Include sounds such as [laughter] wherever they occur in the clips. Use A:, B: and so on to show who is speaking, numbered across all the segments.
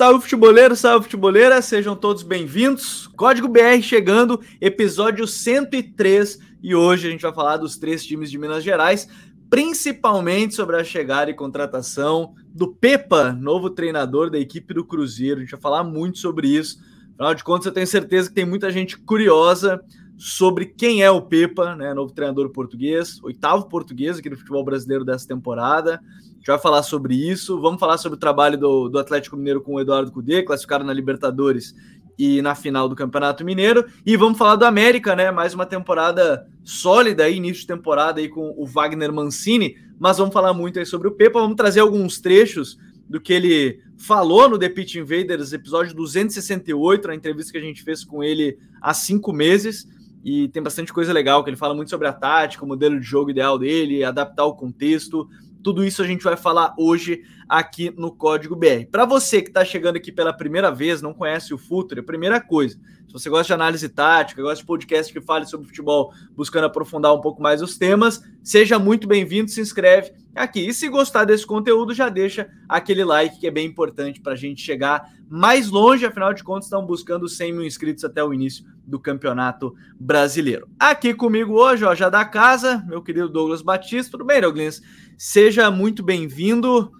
A: Salve futeboleiro, salve futeboleira, sejam todos bem-vindos. Código BR chegando, episódio 103, e hoje a gente vai falar dos três times de Minas Gerais, principalmente sobre a chegada e contratação do Pepa, novo treinador da equipe do Cruzeiro. A gente vai falar muito sobre isso. Afinal de contas, eu tenho certeza que tem muita gente curiosa sobre quem é o Pepa, né, novo treinador português, oitavo português aqui no futebol brasileiro dessa temporada. A gente vai falar sobre isso. Vamos falar sobre o trabalho do, do Atlético Mineiro com o Eduardo Cudê, classificado na Libertadores e na final do Campeonato Mineiro. E vamos falar do América, né? Mais uma temporada sólida aí, início de temporada aí com o Wagner Mancini. Mas vamos falar muito aí sobre o Pepa. Vamos trazer alguns trechos do que ele falou no The Pitch Invaders, episódio 268, na entrevista que a gente fez com ele há cinco meses e tem bastante coisa legal, que ele fala muito sobre a tática, o modelo de jogo ideal dele, adaptar o contexto. Tudo isso a gente vai falar hoje aqui no Código BR. Para você que está chegando aqui pela primeira vez, não conhece o Futuro, a primeira coisa, se você gosta de análise tática, gosta de podcast que fale sobre futebol, buscando aprofundar um pouco mais os temas, seja muito bem-vindo, se inscreve aqui. E se gostar desse conteúdo, já deixa aquele like que é bem importante para a gente chegar mais longe, afinal de contas, estão buscando 100 mil inscritos até o início do Campeonato Brasileiro. Aqui comigo hoje, ó, já da casa, meu querido Douglas Batista. Tudo bem, Douglas? Seja muito bem-vindo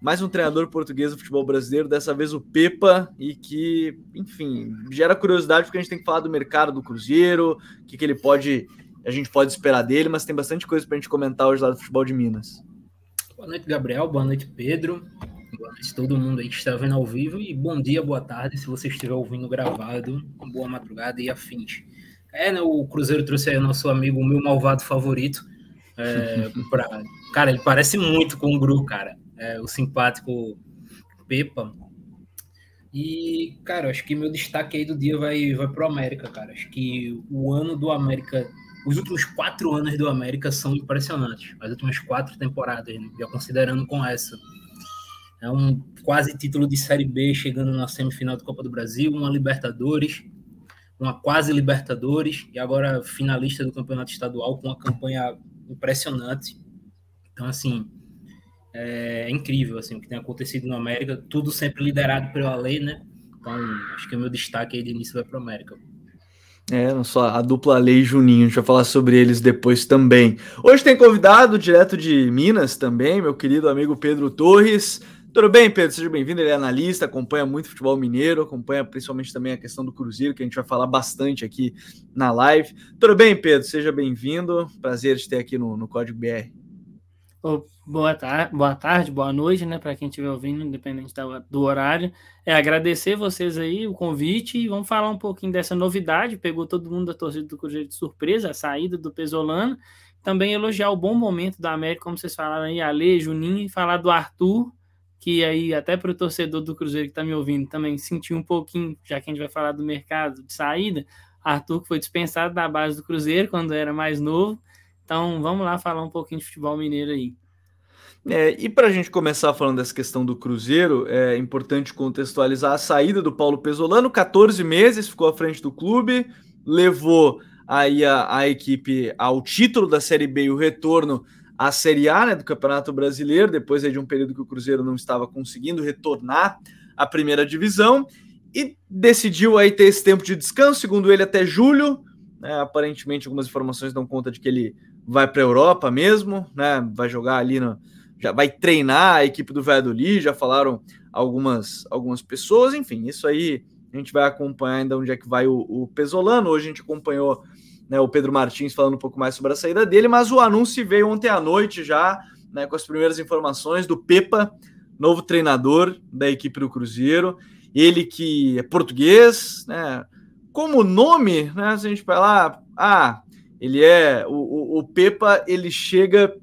A: mais um treinador português do futebol brasileiro, dessa vez o Pepa, e que, enfim, gera curiosidade porque a gente tem que falar do mercado do Cruzeiro, o que, que ele pode, a gente pode esperar dele, mas tem bastante coisa para a gente comentar hoje lá do futebol de Minas.
B: Boa noite, Gabriel, boa noite, Pedro, boa noite todo mundo aí que está vendo ao vivo, e bom dia, boa tarde, se você estiver ouvindo gravado, boa madrugada e afins. É, né, o Cruzeiro trouxe aí o nosso amigo, o meu malvado favorito, é, [laughs] pra... Cara, ele parece muito com o Gru, cara é, o simpático Pepa. E, cara, acho que meu destaque aí do dia vai, vai pro América, cara. Acho que o ano do América, os últimos quatro anos do América são impressionantes. As últimas quatro temporadas, né? já considerando com essa. É um quase título de Série B chegando na semifinal da Copa do Brasil, uma Libertadores, uma quase Libertadores e agora finalista do Campeonato Estadual com uma campanha impressionante. Então, assim, é, incrível assim, o que tem acontecido no América, tudo sempre liderado pela lei, né? Então, acho que o meu destaque aí de início vai para o América.
A: É, não só a dupla Lei Juninho, a gente vai falar sobre eles depois também. Hoje tem convidado direto de Minas também, meu querido amigo Pedro Torres. Tudo bem, Pedro? Seja bem-vindo. Ele é analista, acompanha muito futebol mineiro, acompanha principalmente também a questão do Cruzeiro, que a gente vai falar bastante aqui na live. Tudo bem, Pedro? Seja bem-vindo. Prazer te ter aqui no, no Código BR
C: boa, tar boa tarde, boa noite, né, para quem estiver ouvindo, independente do horário. É agradecer vocês aí o convite e vamos falar um pouquinho dessa novidade. Pegou todo mundo da torcida do Cruzeiro de surpresa, a saída do Pesolano. Também elogiar o bom momento da América, como vocês falaram aí, Ale, Juninho, e falar do Arthur, que aí até para o torcedor do Cruzeiro que está me ouvindo também sentiu um pouquinho, já que a gente vai falar do mercado de saída, Arthur que foi dispensado da base do Cruzeiro quando era mais novo então vamos lá falar um pouquinho de futebol mineiro aí.
A: É, e para a gente começar falando dessa questão do Cruzeiro, é importante contextualizar a saída do Paulo Pesolano, 14 meses, ficou à frente do clube, levou aí a, a equipe ao título da Série B e o retorno à Série A né, do Campeonato Brasileiro, depois de um período que o Cruzeiro não estava conseguindo retornar à primeira divisão, e decidiu aí ter esse tempo de descanso, segundo ele, até julho. Né, aparentemente, algumas informações dão conta de que ele vai para a Europa mesmo, né? Vai jogar ali no, já vai treinar a equipe do Valladolid, já falaram algumas algumas pessoas, enfim, isso aí a gente vai acompanhar ainda onde é que vai o, o Pesolano. Hoje a gente acompanhou né, o Pedro Martins falando um pouco mais sobre a saída dele, mas o anúncio veio ontem à noite já, né, com as primeiras informações do Pepa, novo treinador da equipe do Cruzeiro. Ele que é português, né? Como nome, né? Se a gente falar, ah, ele é o, o, o Pepa, ele chega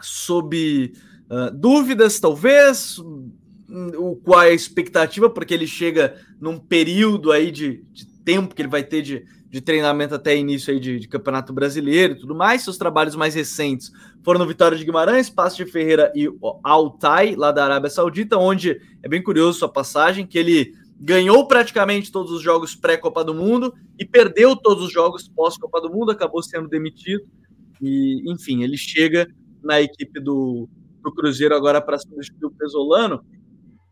A: sob uh, dúvidas, talvez, o qual é a expectativa, porque ele chega num período aí de, de tempo que ele vai ter de, de treinamento até início aí de, de, Campeonato Brasileiro e tudo mais. Seus trabalhos mais recentes foram no Vitória de Guimarães, Passo de Ferreira e Altai, lá da Arábia Saudita, onde é bem curioso sua passagem, que ele ganhou praticamente todos os jogos pré-Copa do Mundo e perdeu todos os jogos pós-Copa do Mundo, acabou sendo demitido. E, enfim, ele chega na equipe do, do Cruzeiro agora para substituir o Pesolano.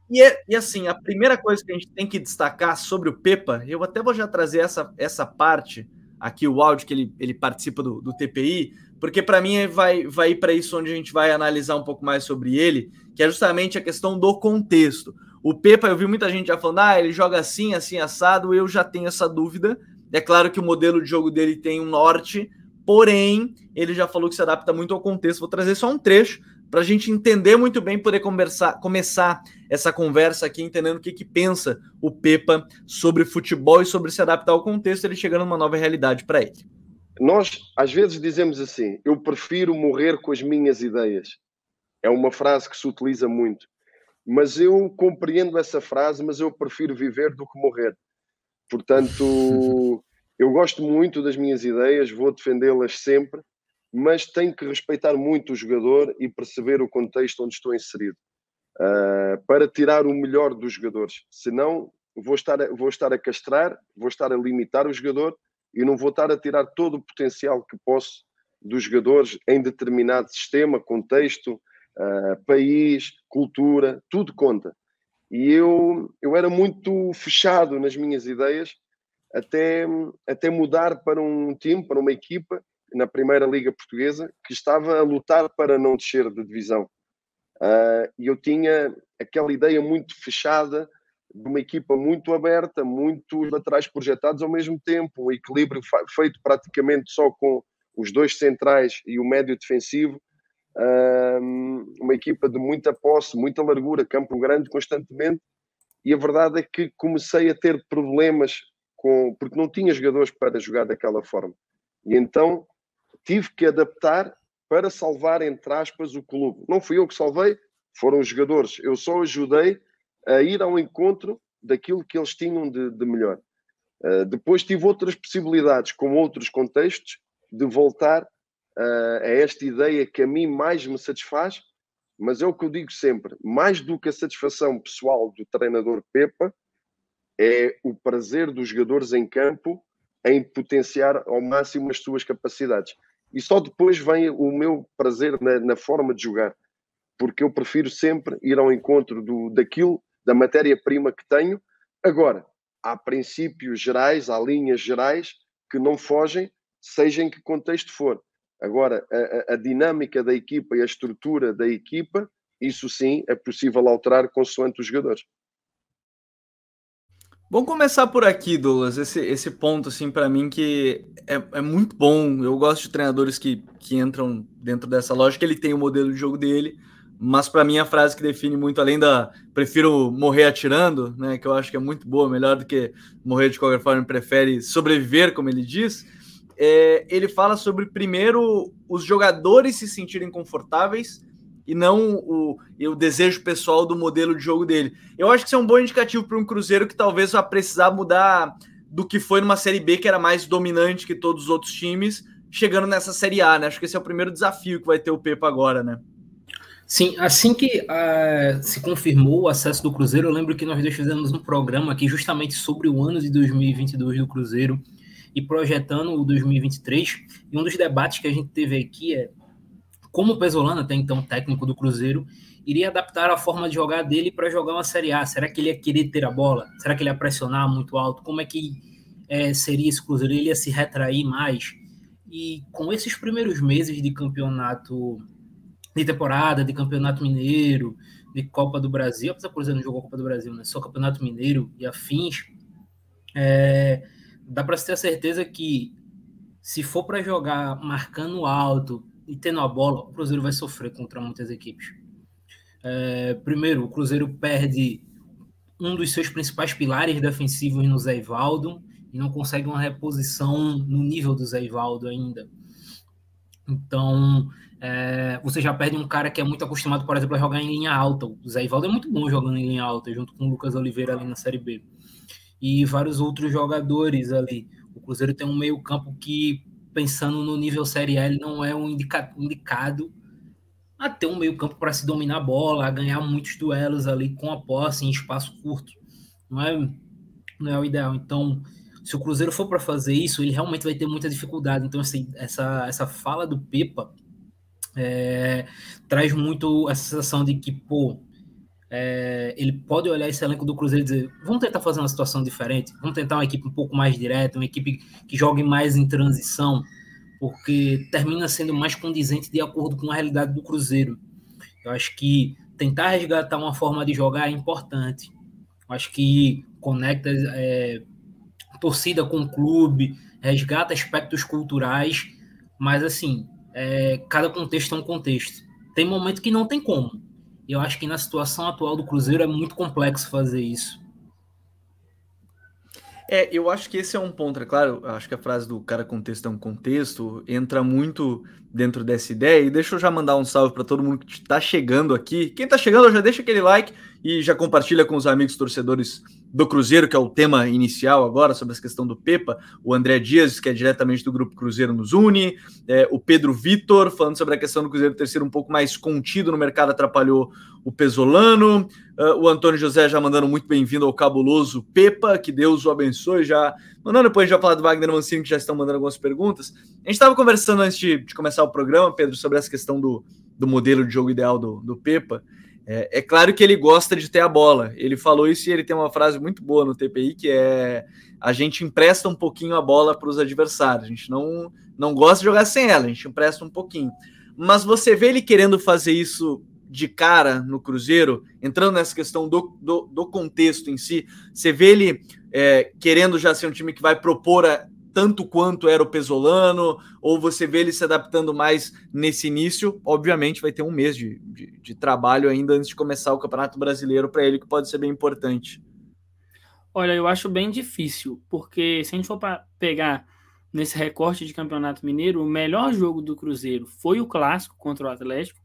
A: E, é, e, assim, a primeira coisa que a gente tem que destacar sobre o Pepa, eu até vou já trazer essa, essa parte aqui, o áudio que ele, ele participa do, do TPI, porque para mim vai, vai ir para isso onde a gente vai analisar um pouco mais sobre ele, que é justamente a questão do contexto. O Pepa, eu vi muita gente já falando, ah, ele joga assim, assim, assado, eu já tenho essa dúvida. É claro que o modelo de jogo dele tem um norte, porém, ele já falou que se adapta muito ao contexto. Vou trazer só um trecho para a gente entender muito bem, poder conversar, começar essa conversa aqui, entendendo o que, que pensa o Pepa sobre futebol e sobre se adaptar ao contexto, ele chegando numa nova realidade para ele.
D: Nós, às vezes, dizemos assim: eu prefiro morrer com as minhas ideias. É uma frase que se utiliza muito. Mas eu compreendo essa frase, mas eu prefiro viver do que morrer. Portanto, [laughs] eu gosto muito das minhas ideias, vou defendê-las sempre, mas tenho que respeitar muito o jogador e perceber o contexto onde estou inserido uh, para tirar o melhor dos jogadores. Senão, vou estar, a, vou estar a castrar, vou estar a limitar o jogador e não vou estar a tirar todo o potencial que posso dos jogadores em determinado sistema, contexto, uh, país, cultura, tudo conta. E eu, eu era muito fechado nas minhas ideias até, até mudar para um time, para uma equipa na Primeira Liga Portuguesa que estava a lutar para não descer de divisão. Uh, e eu tinha aquela ideia muito fechada de uma equipa muito aberta, muitos laterais projetados ao mesmo tempo, um equilíbrio feito praticamente só com os dois centrais e o médio defensivo, uma equipa de muita posse, muita largura, campo grande constantemente, e a verdade é que comecei a ter problemas com, porque não tinha jogadores para jogar daquela forma. E então tive que adaptar para salvar, entre aspas, o clube. Não fui eu que salvei, foram os jogadores. Eu só ajudei a ir ao encontro daquilo que eles tinham de, de melhor. Uh, depois tive outras possibilidades, com outros contextos, de voltar uh, a esta ideia que a mim mais me satisfaz, mas é o que eu digo sempre: mais do que a satisfação pessoal do treinador Pepa, é o prazer dos jogadores em campo em potenciar ao máximo as suas capacidades. E só depois vem o meu prazer na, na forma de jogar, porque eu prefiro sempre ir ao encontro do, daquilo, da matéria-prima que tenho. Agora, há princípios gerais, há linhas gerais que não fogem, seja em que contexto for. Agora, a, a, dinâmica da equipa e a estrutura da equipa, isso sim é possível alterar consoante os jogadores.
A: Vamos começar por aqui, Douglas. Esse, esse ponto, assim, para mim, que é, é, muito bom. Eu gosto de treinadores que, que entram dentro dessa lógica. Ele tem o modelo de jogo dele, mas para mim a frase que define muito, além da prefiro morrer atirando, né, que eu acho que é muito boa, melhor do que morrer de qualquer forma, prefere sobreviver, como ele diz. É, ele fala sobre primeiro os jogadores se sentirem confortáveis e não o, o desejo pessoal do modelo de jogo dele. Eu acho que isso é um bom indicativo para um Cruzeiro que talvez vá precisar mudar do que foi numa Série B, que era mais dominante que todos os outros times, chegando nessa Série A, né? Acho que esse é o primeiro desafio que vai ter o Pepa agora, né?
B: Sim, assim que uh, se confirmou o acesso do Cruzeiro, eu lembro que nós dois fizemos um programa aqui justamente sobre o ano de 2022 do Cruzeiro e projetando o 2023. E um dos debates que a gente teve aqui é como o Pesolano, até então técnico do Cruzeiro, iria adaptar a forma de jogar dele para jogar uma Série A. Será que ele ia querer ter a bola? Será que ele ia pressionar muito alto? Como é que é, seria esse Cruzeiro? Ele ia se retrair mais? E com esses primeiros meses de campeonato, de temporada, de campeonato mineiro, de Copa do Brasil, apesar do Cruzeiro não jogou Copa do Brasil, né? só campeonato mineiro e afins, é, dá para ter a certeza que se for para jogar marcando alto, e tendo a bola, o Cruzeiro vai sofrer contra muitas equipes. É, primeiro, o Cruzeiro perde um dos seus principais pilares defensivos no Zé Ivaldo e não consegue uma reposição no nível do Zé Ivaldo ainda. Então, é, você já perde um cara que é muito acostumado, por exemplo, a jogar em linha alta. O Zé Ivaldo é muito bom jogando em linha alta, junto com o Lucas Oliveira ali na Série B. E vários outros jogadores ali. O Cruzeiro tem um meio-campo que pensando no nível Série A, não é um indica, indicado a ter um meio campo para se dominar a bola, a ganhar muitos duelos ali com a posse em espaço curto. Não é, não é o ideal. Então, se o Cruzeiro for para fazer isso, ele realmente vai ter muita dificuldade. Então, assim, essa, essa fala do Pepa é, traz muito a sensação de que, pô, é, ele pode olhar esse elenco do Cruzeiro e dizer: vamos tentar fazer uma situação diferente, vamos tentar uma equipe um pouco mais direta, uma equipe que jogue mais em transição, porque termina sendo mais condizente de acordo com a realidade do Cruzeiro. Eu acho que tentar resgatar uma forma de jogar é importante. Eu acho que conecta é, torcida com o clube, resgata aspectos culturais, mas assim, é, cada contexto é um contexto. Tem momento que não tem como. Eu acho que na situação atual do Cruzeiro é muito complexo fazer isso.
A: É, eu acho que esse é um ponto, é claro, acho que a frase do cara contexto é um contexto entra muito dentro dessa ideia. E deixa eu já mandar um salve para todo mundo que está chegando aqui. Quem está chegando, já deixa aquele like e já compartilha com os amigos torcedores do Cruzeiro, que é o tema inicial agora, sobre essa questão do Pepa, o André Dias, que é diretamente do Grupo Cruzeiro nos une, é, o Pedro Vitor, falando sobre a questão do Cruzeiro ter sido um pouco mais contido no mercado, atrapalhou o Pesolano, uh, o Antônio José já mandando muito bem-vindo ao cabuloso Pepa, que Deus o abençoe, já mandando depois já falar do Wagner Mancini, que já estão mandando algumas perguntas. A gente estava conversando antes de, de, começar o programa, Pedro, sobre essa questão do, do modelo de jogo ideal do, do Pepa, é, é, claro que ele gosta de ter a bola. Ele falou isso e ele tem uma frase muito boa no TPI que é: a gente empresta um pouquinho a bola para os adversários. A gente não, não gosta de jogar sem ela, a gente empresta um pouquinho. Mas você vê ele querendo fazer isso de cara no Cruzeiro, entrando nessa questão do, do, do contexto em si, você vê ele é, querendo já ser um time que vai propor a, tanto quanto era o Pesolano, ou você vê ele se adaptando mais nesse início, obviamente vai ter um mês de, de, de trabalho ainda antes de começar o Campeonato Brasileiro para ele, que pode ser bem importante.
C: Olha, eu acho bem difícil, porque se a gente for pegar nesse recorte de Campeonato Mineiro, o melhor jogo do Cruzeiro foi o clássico contra o Atlético,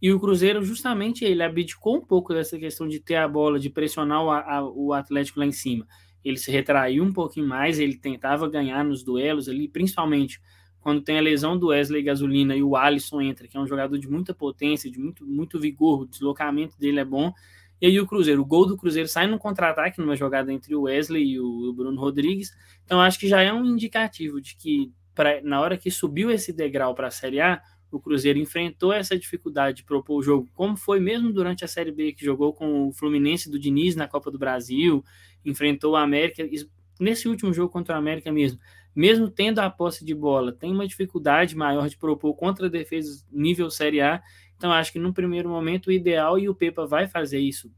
C: e o Cruzeiro, justamente, ele abdicou um pouco dessa questão de ter a bola, de pressionar o, a, o Atlético lá em cima ele se retraiu um pouquinho mais, ele tentava ganhar nos duelos ali, principalmente quando tem a lesão do Wesley Gasolina e o Alisson entra, que é um jogador de muita potência, de muito, muito vigor, o deslocamento dele é bom. E aí o Cruzeiro, o gol do Cruzeiro sai no contra-ataque, numa jogada entre o Wesley e o Bruno Rodrigues. Então acho que já é um indicativo de que pra, na hora que subiu esse degrau para a Série A, o Cruzeiro enfrentou essa dificuldade de propor o jogo, como foi mesmo durante a Série B, que jogou com o Fluminense do Diniz na Copa do Brasil, enfrentou o América, nesse último jogo contra o América mesmo, mesmo tendo a posse de bola, tem uma dificuldade maior de propor contra defesas nível Série A, então acho que no primeiro momento o ideal, e o Pepa vai fazer isso,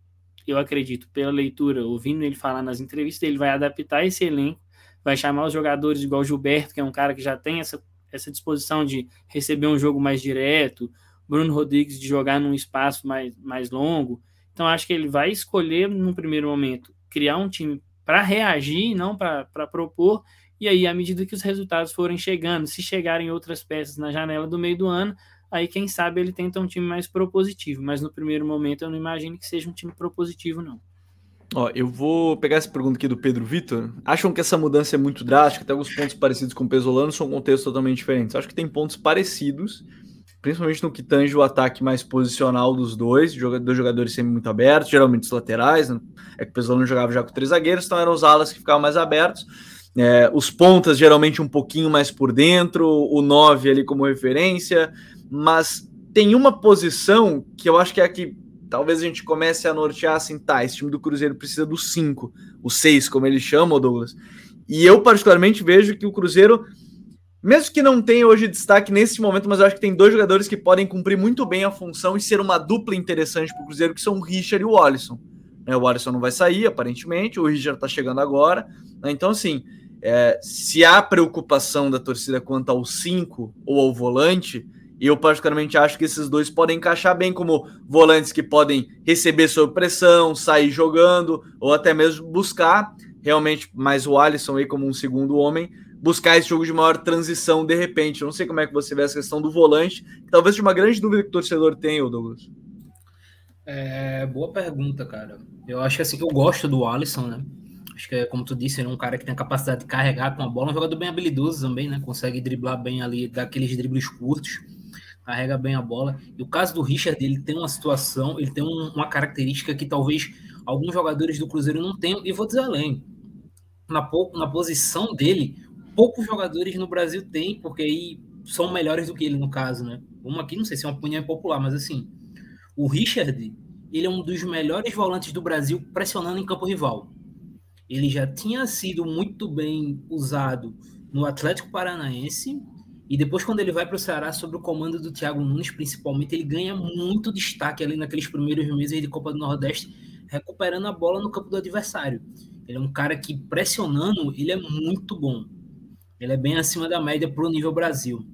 C: eu acredito, pela leitura, ouvindo ele falar nas entrevistas, ele vai adaptar esse elenco, vai chamar os jogadores igual Gilberto, que é um cara que já tem essa, essa disposição de receber um jogo mais direto, Bruno Rodrigues de jogar num espaço mais, mais longo, então acho que ele vai escolher no primeiro momento criar um time para reagir, não para propor. E aí, à medida que os resultados forem chegando, se chegarem outras peças na janela do meio do ano, aí quem sabe ele tenta um time mais propositivo. Mas no primeiro momento eu não imagino que seja um time propositivo, não.
A: Ó, eu vou pegar essa pergunta aqui do Pedro Vitor. Acham que essa mudança é muito drástica? Tem alguns pontos parecidos com o Pesolano, são contextos totalmente diferentes. Acho que tem pontos parecidos, principalmente no que tange o ataque mais posicional dos dois, dois jogadores sempre muito abertos, geralmente os laterais, né? é que o Pesolano jogava já com três zagueiros, então eram os alas que ficavam mais abertos, é, os pontas geralmente um pouquinho mais por dentro, o nove ali como referência, mas tem uma posição que eu acho que é a que talvez a gente comece a nortear assim, tá, esse time do Cruzeiro precisa do cinco, o seis, como ele chama, Douglas, e eu particularmente vejo que o Cruzeiro mesmo que não tenha hoje destaque nesse momento, mas eu acho que tem dois jogadores que podem cumprir muito bem a função e ser uma dupla interessante para o Cruzeiro, que são o Richard e o Alisson. É, o Alisson não vai sair, aparentemente, o Richard está chegando agora. Né? Então, assim, é, se há preocupação da torcida quanto ao 5 ou ao volante, eu particularmente acho que esses dois podem encaixar bem como volantes que podem receber sob pressão, sair jogando, ou até mesmo buscar realmente mais o Alisson aí como um segundo homem buscar esse jogo de maior transição de repente. Eu não sei como é que você vê essa questão do volante, talvez seja uma grande dúvida que o torcedor tem, Douglas.
B: É, boa pergunta, cara. Eu acho que assim, eu gosto do Alisson, né? Acho que, como tu disse, ele é um cara que tem a capacidade de carregar com a bola, um jogador bem habilidoso também, né? Consegue driblar bem ali, dar aqueles dribles curtos, carrega bem a bola. E o caso do Richard, ele tem uma situação, ele tem um, uma característica que talvez alguns jogadores do Cruzeiro não tenham, e vou dizer além. Na, na posição dele, poucos jogadores no Brasil têm, porque aí são melhores do que ele, no caso, né? Vamos aqui, não sei se é uma opinião popular, mas assim, o Richard, ele é um dos melhores volantes do Brasil pressionando em campo rival. Ele já tinha sido muito bem usado no Atlético Paranaense e depois, quando ele vai para o Ceará, sob o comando do Thiago Nunes, principalmente, ele ganha muito destaque ali naqueles primeiros meses de Copa do Nordeste, recuperando a bola no campo do adversário. Ele é um cara que, pressionando, ele é muito bom. Ele é bem acima da média para o nível Brasil.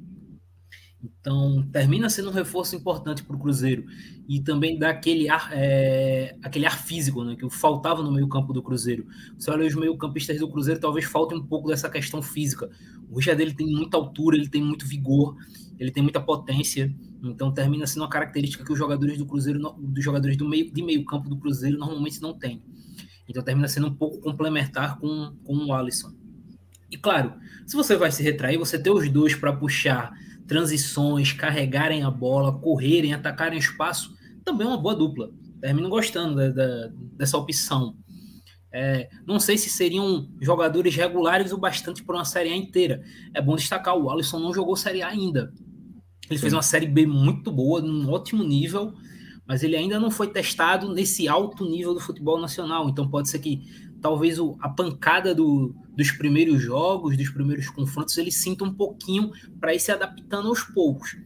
B: Então, termina sendo um reforço importante para o Cruzeiro. E também dá aquele ar, é, aquele ar físico né, que faltava no meio-campo do Cruzeiro. Você olha os meio-campistas do Cruzeiro, talvez falte um pouco dessa questão física. O Richard dele tem muita altura, ele tem muito vigor, ele tem muita potência. Então, termina sendo uma característica que os jogadores do Cruzeiro, dos jogadores do meio, de meio-campo do Cruzeiro, normalmente não têm. Então, termina sendo um pouco complementar com, com o Alisson. E claro, se você vai se retrair, você ter os dois para puxar transições, carregarem a bola, correrem, atacarem espaço, também é uma boa dupla. Termino gostando da, da, dessa opção. É, não sei se seriam jogadores regulares o bastante para uma Série A inteira. É bom destacar, o Alisson não jogou Série A ainda. Ele Sim. fez uma Série B muito boa, num ótimo nível, mas ele ainda não foi testado nesse alto nível do futebol nacional. Então pode ser que talvez o, a pancada do, dos primeiros jogos, dos primeiros confrontos, ele sinta um pouquinho para ir se adaptando aos poucos.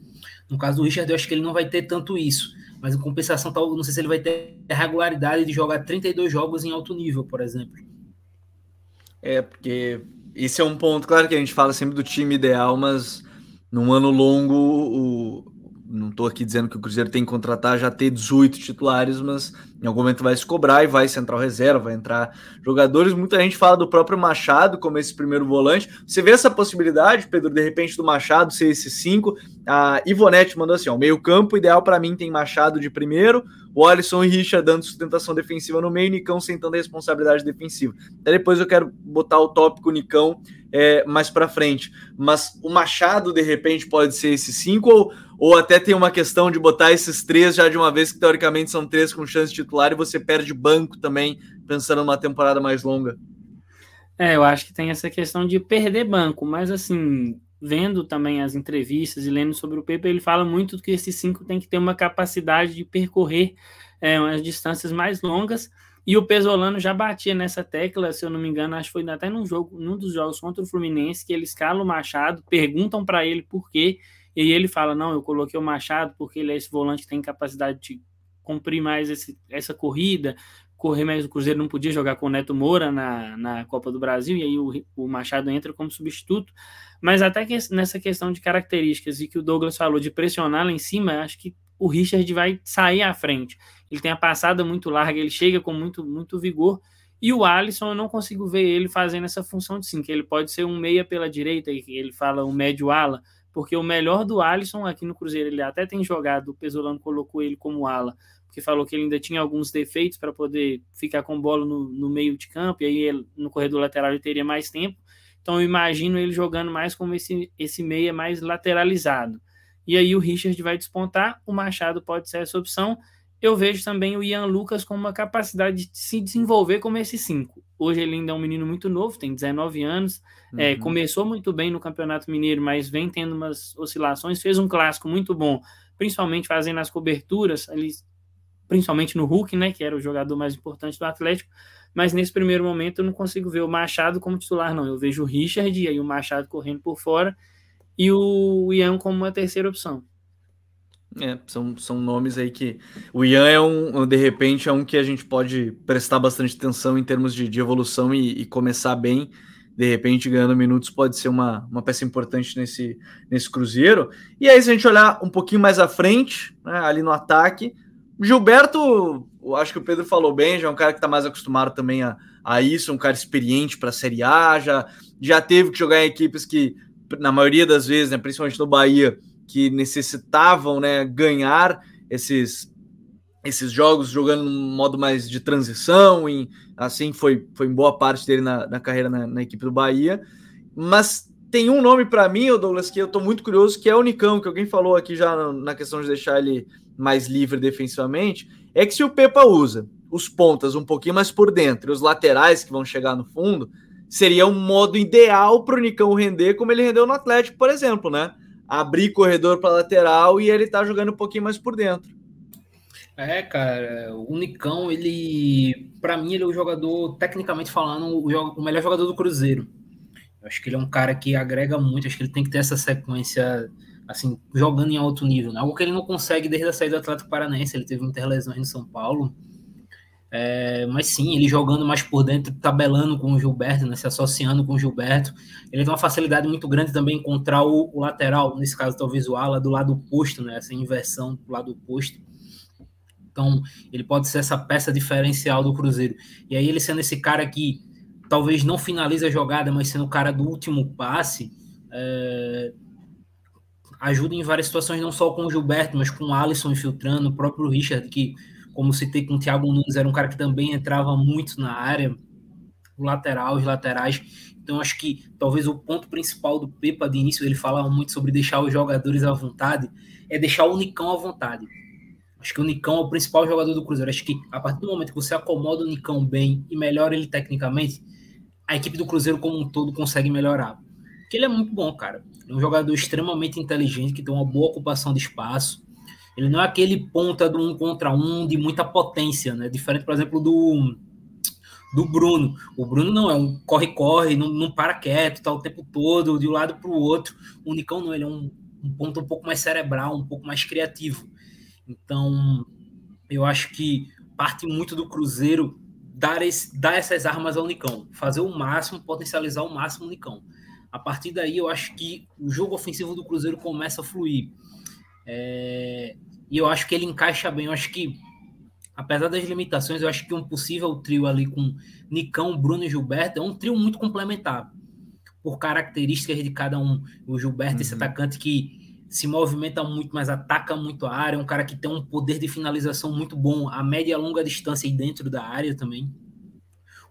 B: No caso do Richard, eu acho que ele não vai ter tanto isso. Mas em compensação, tal, não sei se ele vai ter a regularidade de jogar 32 jogos em alto nível, por exemplo.
A: É, porque esse é um ponto, claro que a gente fala sempre do time ideal, mas num ano longo o, não estou aqui dizendo que o Cruzeiro tem que contratar já ter 18 titulares, mas em algum momento vai se cobrar e vai central reserva, vai entrar jogadores. Muita gente fala do próprio Machado como esse primeiro volante. Você vê essa possibilidade, Pedro, de repente do Machado ser esse 5? A Ivonete mandou assim: ó, meio-campo ideal para mim tem Machado de primeiro, o Alisson e Richard dando sustentação defensiva no meio, Nicão sentando a responsabilidade defensiva. Até depois eu quero botar o tópico Nicão é, mais para frente. Mas o Machado, de repente, pode ser esse 5 ou, ou até tem uma questão de botar esses três já de uma vez, que teoricamente são três com chance de titular, e você perde banco também, pensando numa temporada mais longa.
C: É, eu acho que tem essa questão de perder banco, mas assim, vendo também as entrevistas e lendo sobre o Pepe, ele fala muito que esses cinco tem que ter uma capacidade de percorrer é, umas distâncias mais longas e o Pesolano já batia nessa tecla, se eu não me engano, acho que foi até num jogo, num dos jogos contra o Fluminense, que ele escala o Machado, perguntam para ele por quê, e ele fala: Não, eu coloquei o Machado porque ele é esse volante que tem capacidade de cumprir mais esse, essa corrida, correr mais. O Cruzeiro não podia jogar com o Neto Moura na, na Copa do Brasil, e aí o, o Machado entra como substituto. Mas até que nessa questão de características e que o Douglas falou de pressionar lá em cima, acho que o Richard vai sair à frente ele tem a passada muito larga, ele chega com muito, muito vigor. E o Alisson, eu não consigo ver ele fazendo essa função de sim, que ele pode ser um meia pela direita, e ele fala um médio ala, porque o melhor do Alisson aqui no Cruzeiro, ele até tem jogado, o Pesolano colocou ele como ala, porque falou que ele ainda tinha alguns defeitos para poder ficar com bola no, no, meio de campo, e aí ele, no corredor lateral ele teria mais tempo. Então eu imagino ele jogando mais como esse, esse meia mais lateralizado. E aí o Richard vai despontar, o Machado pode ser essa opção, eu vejo também o Ian Lucas com uma capacidade de se desenvolver como esse cinco. Hoje ele ainda é um menino muito novo, tem 19 anos, é, uhum. é, começou muito bem no Campeonato Mineiro, mas vem tendo umas oscilações, fez um clássico muito bom, principalmente fazendo as coberturas, ali, principalmente no Hulk, né, que era o jogador mais importante do Atlético, mas nesse primeiro momento eu não consigo ver o Machado como titular, não. Eu vejo o Richard e aí o Machado correndo por fora e o Ian como uma terceira opção.
A: É, são, são nomes aí que. O Ian é um, de repente, é um que a gente pode prestar bastante atenção em termos de, de evolução e, e, começar bem. De repente, ganhando minutos, pode ser uma, uma peça importante nesse, nesse Cruzeiro. E aí, se a gente olhar um pouquinho mais à frente, né, ali no ataque, Gilberto, eu acho que o Pedro falou bem, já é um cara que está mais acostumado também a, a isso, um cara experiente para a Série A, já, já teve que jogar em equipes que, na maioria das vezes, né, principalmente no Bahia, que necessitavam né, ganhar esses, esses jogos jogando num modo mais de transição, e assim foi, foi em boa parte dele na, na carreira na, na, equipe do Bahia. Mas tem um nome para mim, Douglas, que eu estou muito curioso, que é o Nicão, que alguém falou aqui já na questão de deixar ele mais livre defensivamente, é que se o Pepa usa os pontas um pouquinho mais por dentro os laterais que vão chegar no fundo, seria um modo ideal para o Nicão render como ele rendeu no Atlético, por exemplo, né? Abrir corredor para lateral e ele tá jogando um pouquinho mais por dentro.
B: É, cara, o Nicão, ele, para mim, ele é o jogador, tecnicamente falando, o, melhor jogador do Cruzeiro. Eu acho que ele é um cara que agrega muito, acho que ele tem que ter essa sequência, assim, jogando em alto nível, né? algo que ele não consegue desde a saída do Atlético Paranaense, ele teve muitas lesões no São Paulo, é, mas sim, ele jogando mais por dentro, tabelando com o Gilberto, né, se associando com o Gilberto. Ele tem uma facilidade muito grande também encontrar o, o, lateral, nesse caso talvez o ala, do lado oposto, né, essa inversão do lado oposto. Então, ele pode ser essa peça diferencial do Cruzeiro. E aí, ele sendo esse cara que talvez não finaliza a jogada, mas sendo o cara do último passe, é, ajuda em várias situações, não só com o Gilberto, mas com o Alisson infiltrando, o próprio Richard, que como citei com o Thiago Nunes, era um cara que também entrava muito na área, o lateral, os laterais. Então, acho que talvez o ponto principal do Pepa de início, ele falava muito sobre deixar os jogadores à vontade, é deixar o Nicão à vontade. Acho que o Nicão é o principal jogador do Cruzeiro. Acho que a partir do momento que você acomoda o Nicão bem e melhora ele tecnicamente, a equipe do Cruzeiro como um todo consegue melhorar. Porque ele é muito bom, cara. é um jogador extremamente inteligente, que tem uma boa ocupação de espaço. Ele não é aquele ponta do um contra um de muita potência, né? Diferente, por exemplo, do, do Bruno. O Bruno não é um corre-corre, não, não para quieto, tá o tempo todo, de um lado para o outro. O Nicão não, ele é um, um ponto um pouco mais cerebral, um pouco mais criativo. Então, eu acho que parte muito do Cruzeiro dar, esse, dar essas armas ao Nicão, fazer o máximo, potencializar o máximo o. A partir daí, eu acho que o jogo ofensivo do Cruzeiro começa a fluir. É, e eu acho que ele encaixa bem. Eu acho que, apesar das limitações, eu acho que um possível trio ali com Nicão, Bruno e Gilberto é um trio muito complementar. Por características de cada um. O Gilberto, uhum. esse atacante que se movimenta muito, mas ataca muito a área, é um cara que tem um poder de finalização muito bom, a média e a longa distância e dentro da área também.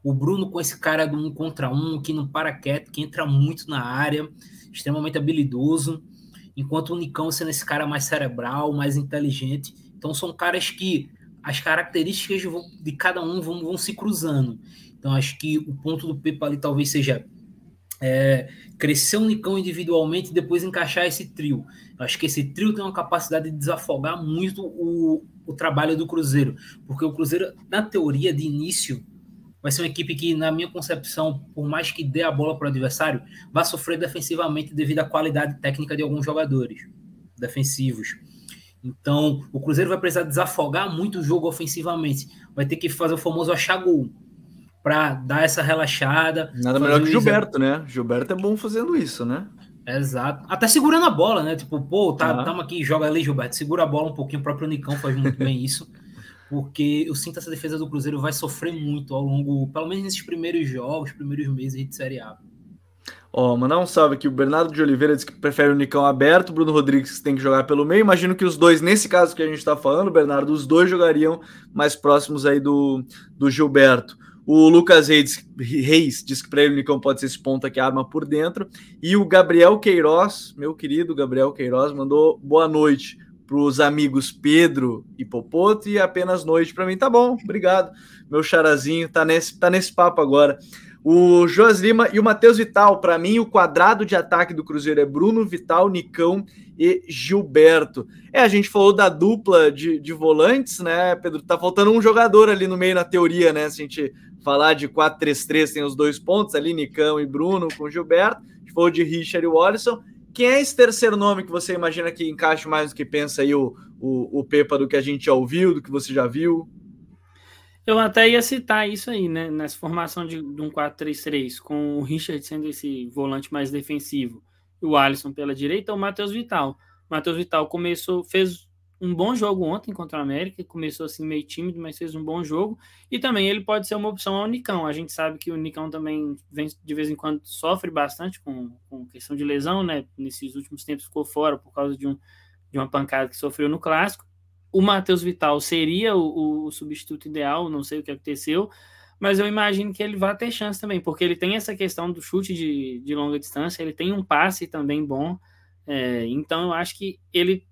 B: O Bruno com esse cara do um contra um, que não para quieto, que entra muito na área, extremamente habilidoso enquanto o Nicão sendo esse cara mais cerebral, mais inteligente. Então são caras que as características de cada um vão, vão se cruzando. Então acho que o ponto do Pepa ali talvez seja é, crescer o Nicão individualmente e depois encaixar esse trio. Eu acho que esse trio tem uma capacidade de desafogar muito o, o trabalho do Cruzeiro, porque o Cruzeiro, na teoria de início, vai ser uma equipe que, na minha concepção, por mais que dê a bola para o adversário, vai sofrer defensivamente devido à qualidade técnica de alguns jogadores defensivos. Então, o Cruzeiro vai precisar desafogar muito o jogo ofensivamente. Vai ter que fazer o famoso achar gol para dar essa relaxada.
A: Nada melhor que o Gilberto, né? Gilberto é bom fazendo isso, né?
B: Exato. Até segurando a bola, né? Tipo, pô, tá, ah. aqui, joga ali, Gilberto. Segura a bola um pouquinho. O próprio Nicão faz muito bem isso porque eu sinto essa defesa do Cruzeiro vai sofrer muito ao longo, pelo menos nesses primeiros jogos, primeiros meses de Série A.
A: Ó, oh, mandar um salve aqui. O Bernardo de Oliveira diz que prefere o Nicão aberto, o Bruno Rodrigues tem que jogar pelo meio. Imagino que os dois, nesse caso que a gente está falando, Bernardo, os dois jogariam mais próximos aí do, do Gilberto. O Lucas Reis, Reis diz que para ele o Nicão pode ser esse ponta que arma por dentro. E o Gabriel Queiroz, meu querido Gabriel Queiroz, mandou boa noite para os amigos Pedro e Popoto e apenas noite para mim. Tá bom, obrigado. Meu charazinho tá nesse, tá nesse papo agora. O Joas Lima e o Matheus Vital, para mim, o quadrado de ataque do Cruzeiro é Bruno, Vital, Nicão e Gilberto. É, a gente falou da dupla de, de volantes, né, Pedro? Tá faltando um jogador ali no meio na teoria, né? Se a gente falar de 4-3-3, tem os dois pontos ali, Nicão e Bruno com Gilberto. A gente falou de Richard e Wallison. Quem é esse terceiro nome que você imagina que encaixe mais do que pensa aí o, o, o Pepa do que a gente já ouviu, do que você já viu?
C: Eu até ia citar isso aí, né? Nessa formação de, de um 4-3-3, com o Richard sendo esse volante mais defensivo o Alisson pela direita, o Matheus Vital. Matheus Vital começou, fez um bom jogo ontem contra o América, começou assim meio tímido, mas fez um bom jogo. E também ele pode ser uma opção ao Nicão. A gente sabe que o Nicão também vem, de vez em quando sofre bastante com, com questão de lesão, né? Nesses últimos tempos ficou fora por causa de, um, de uma pancada que sofreu no clássico. O Matheus Vital seria o, o substituto ideal, não sei o que aconteceu, mas eu imagino que ele vai ter chance também, porque ele tem essa questão do chute de, de longa distância, ele tem um passe também bom. É, então eu acho que ele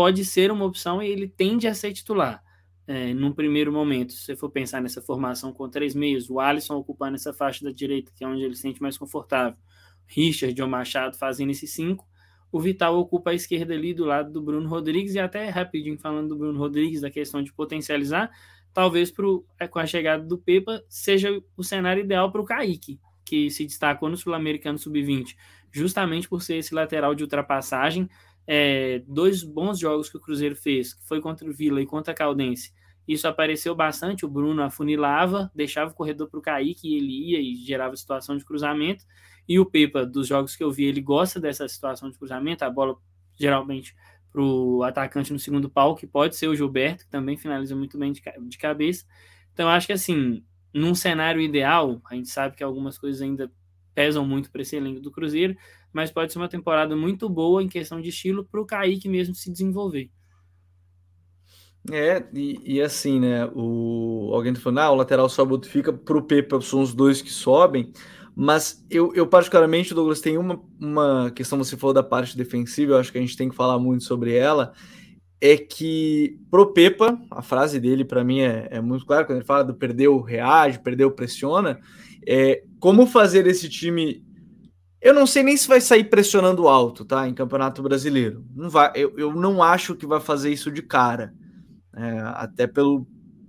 C: pode ser uma opção e ele tende a ser titular. É, num primeiro momento, se você for pensar nessa formação com três meios, o Alisson ocupando essa faixa da direita, que é onde ele se sente mais confortável, Richard, John Machado fazendo esses cinco, o Vital ocupa a esquerda ali do lado do Bruno Rodrigues, e até rapidinho falando do Bruno Rodrigues, da questão de potencializar, talvez pro, é, com a chegada do Pepa seja o cenário ideal para o Kaique, que se destacou no Sul-Americano Sub-20, justamente por ser esse lateral de ultrapassagem. É, dois bons jogos que o Cruzeiro fez, que foi contra o Vila e contra a Caldense, isso apareceu bastante. O Bruno afunilava, deixava o corredor para o Kaique e ele ia e gerava situação de cruzamento. E o Pepa, dos jogos que eu vi, ele gosta dessa situação de cruzamento. A bola geralmente para o atacante no segundo pau, que pode ser o Gilberto, que também finaliza muito bem de, de cabeça. Então, acho que assim, num cenário ideal, a gente sabe que algumas coisas ainda pesam muito para esse elenco do Cruzeiro, mas pode ser uma temporada muito boa em questão de estilo para o Kaique mesmo se desenvolver.
A: É, e, e, assim, né? O, alguém tá falando, ah, o lateral sobe, outro fica, pro Pepe são os dois que sobem. Mas eu, eu particularmente, Douglas, tem uma, uma questão, você falou da parte defensiva, eu acho que a gente tem que falar muito sobre ela. É que pro Pepa, a frase dele para mim é, é, muito clara, quando ele fala do perdeu, reage, perdeu, pressiona. É, como fazer esse time. Eu não sei nem se vai sair pressionando alto, tá? Em Campeonato Brasileiro. Não vai, eu, eu não acho que vai fazer isso de cara é, até pelo.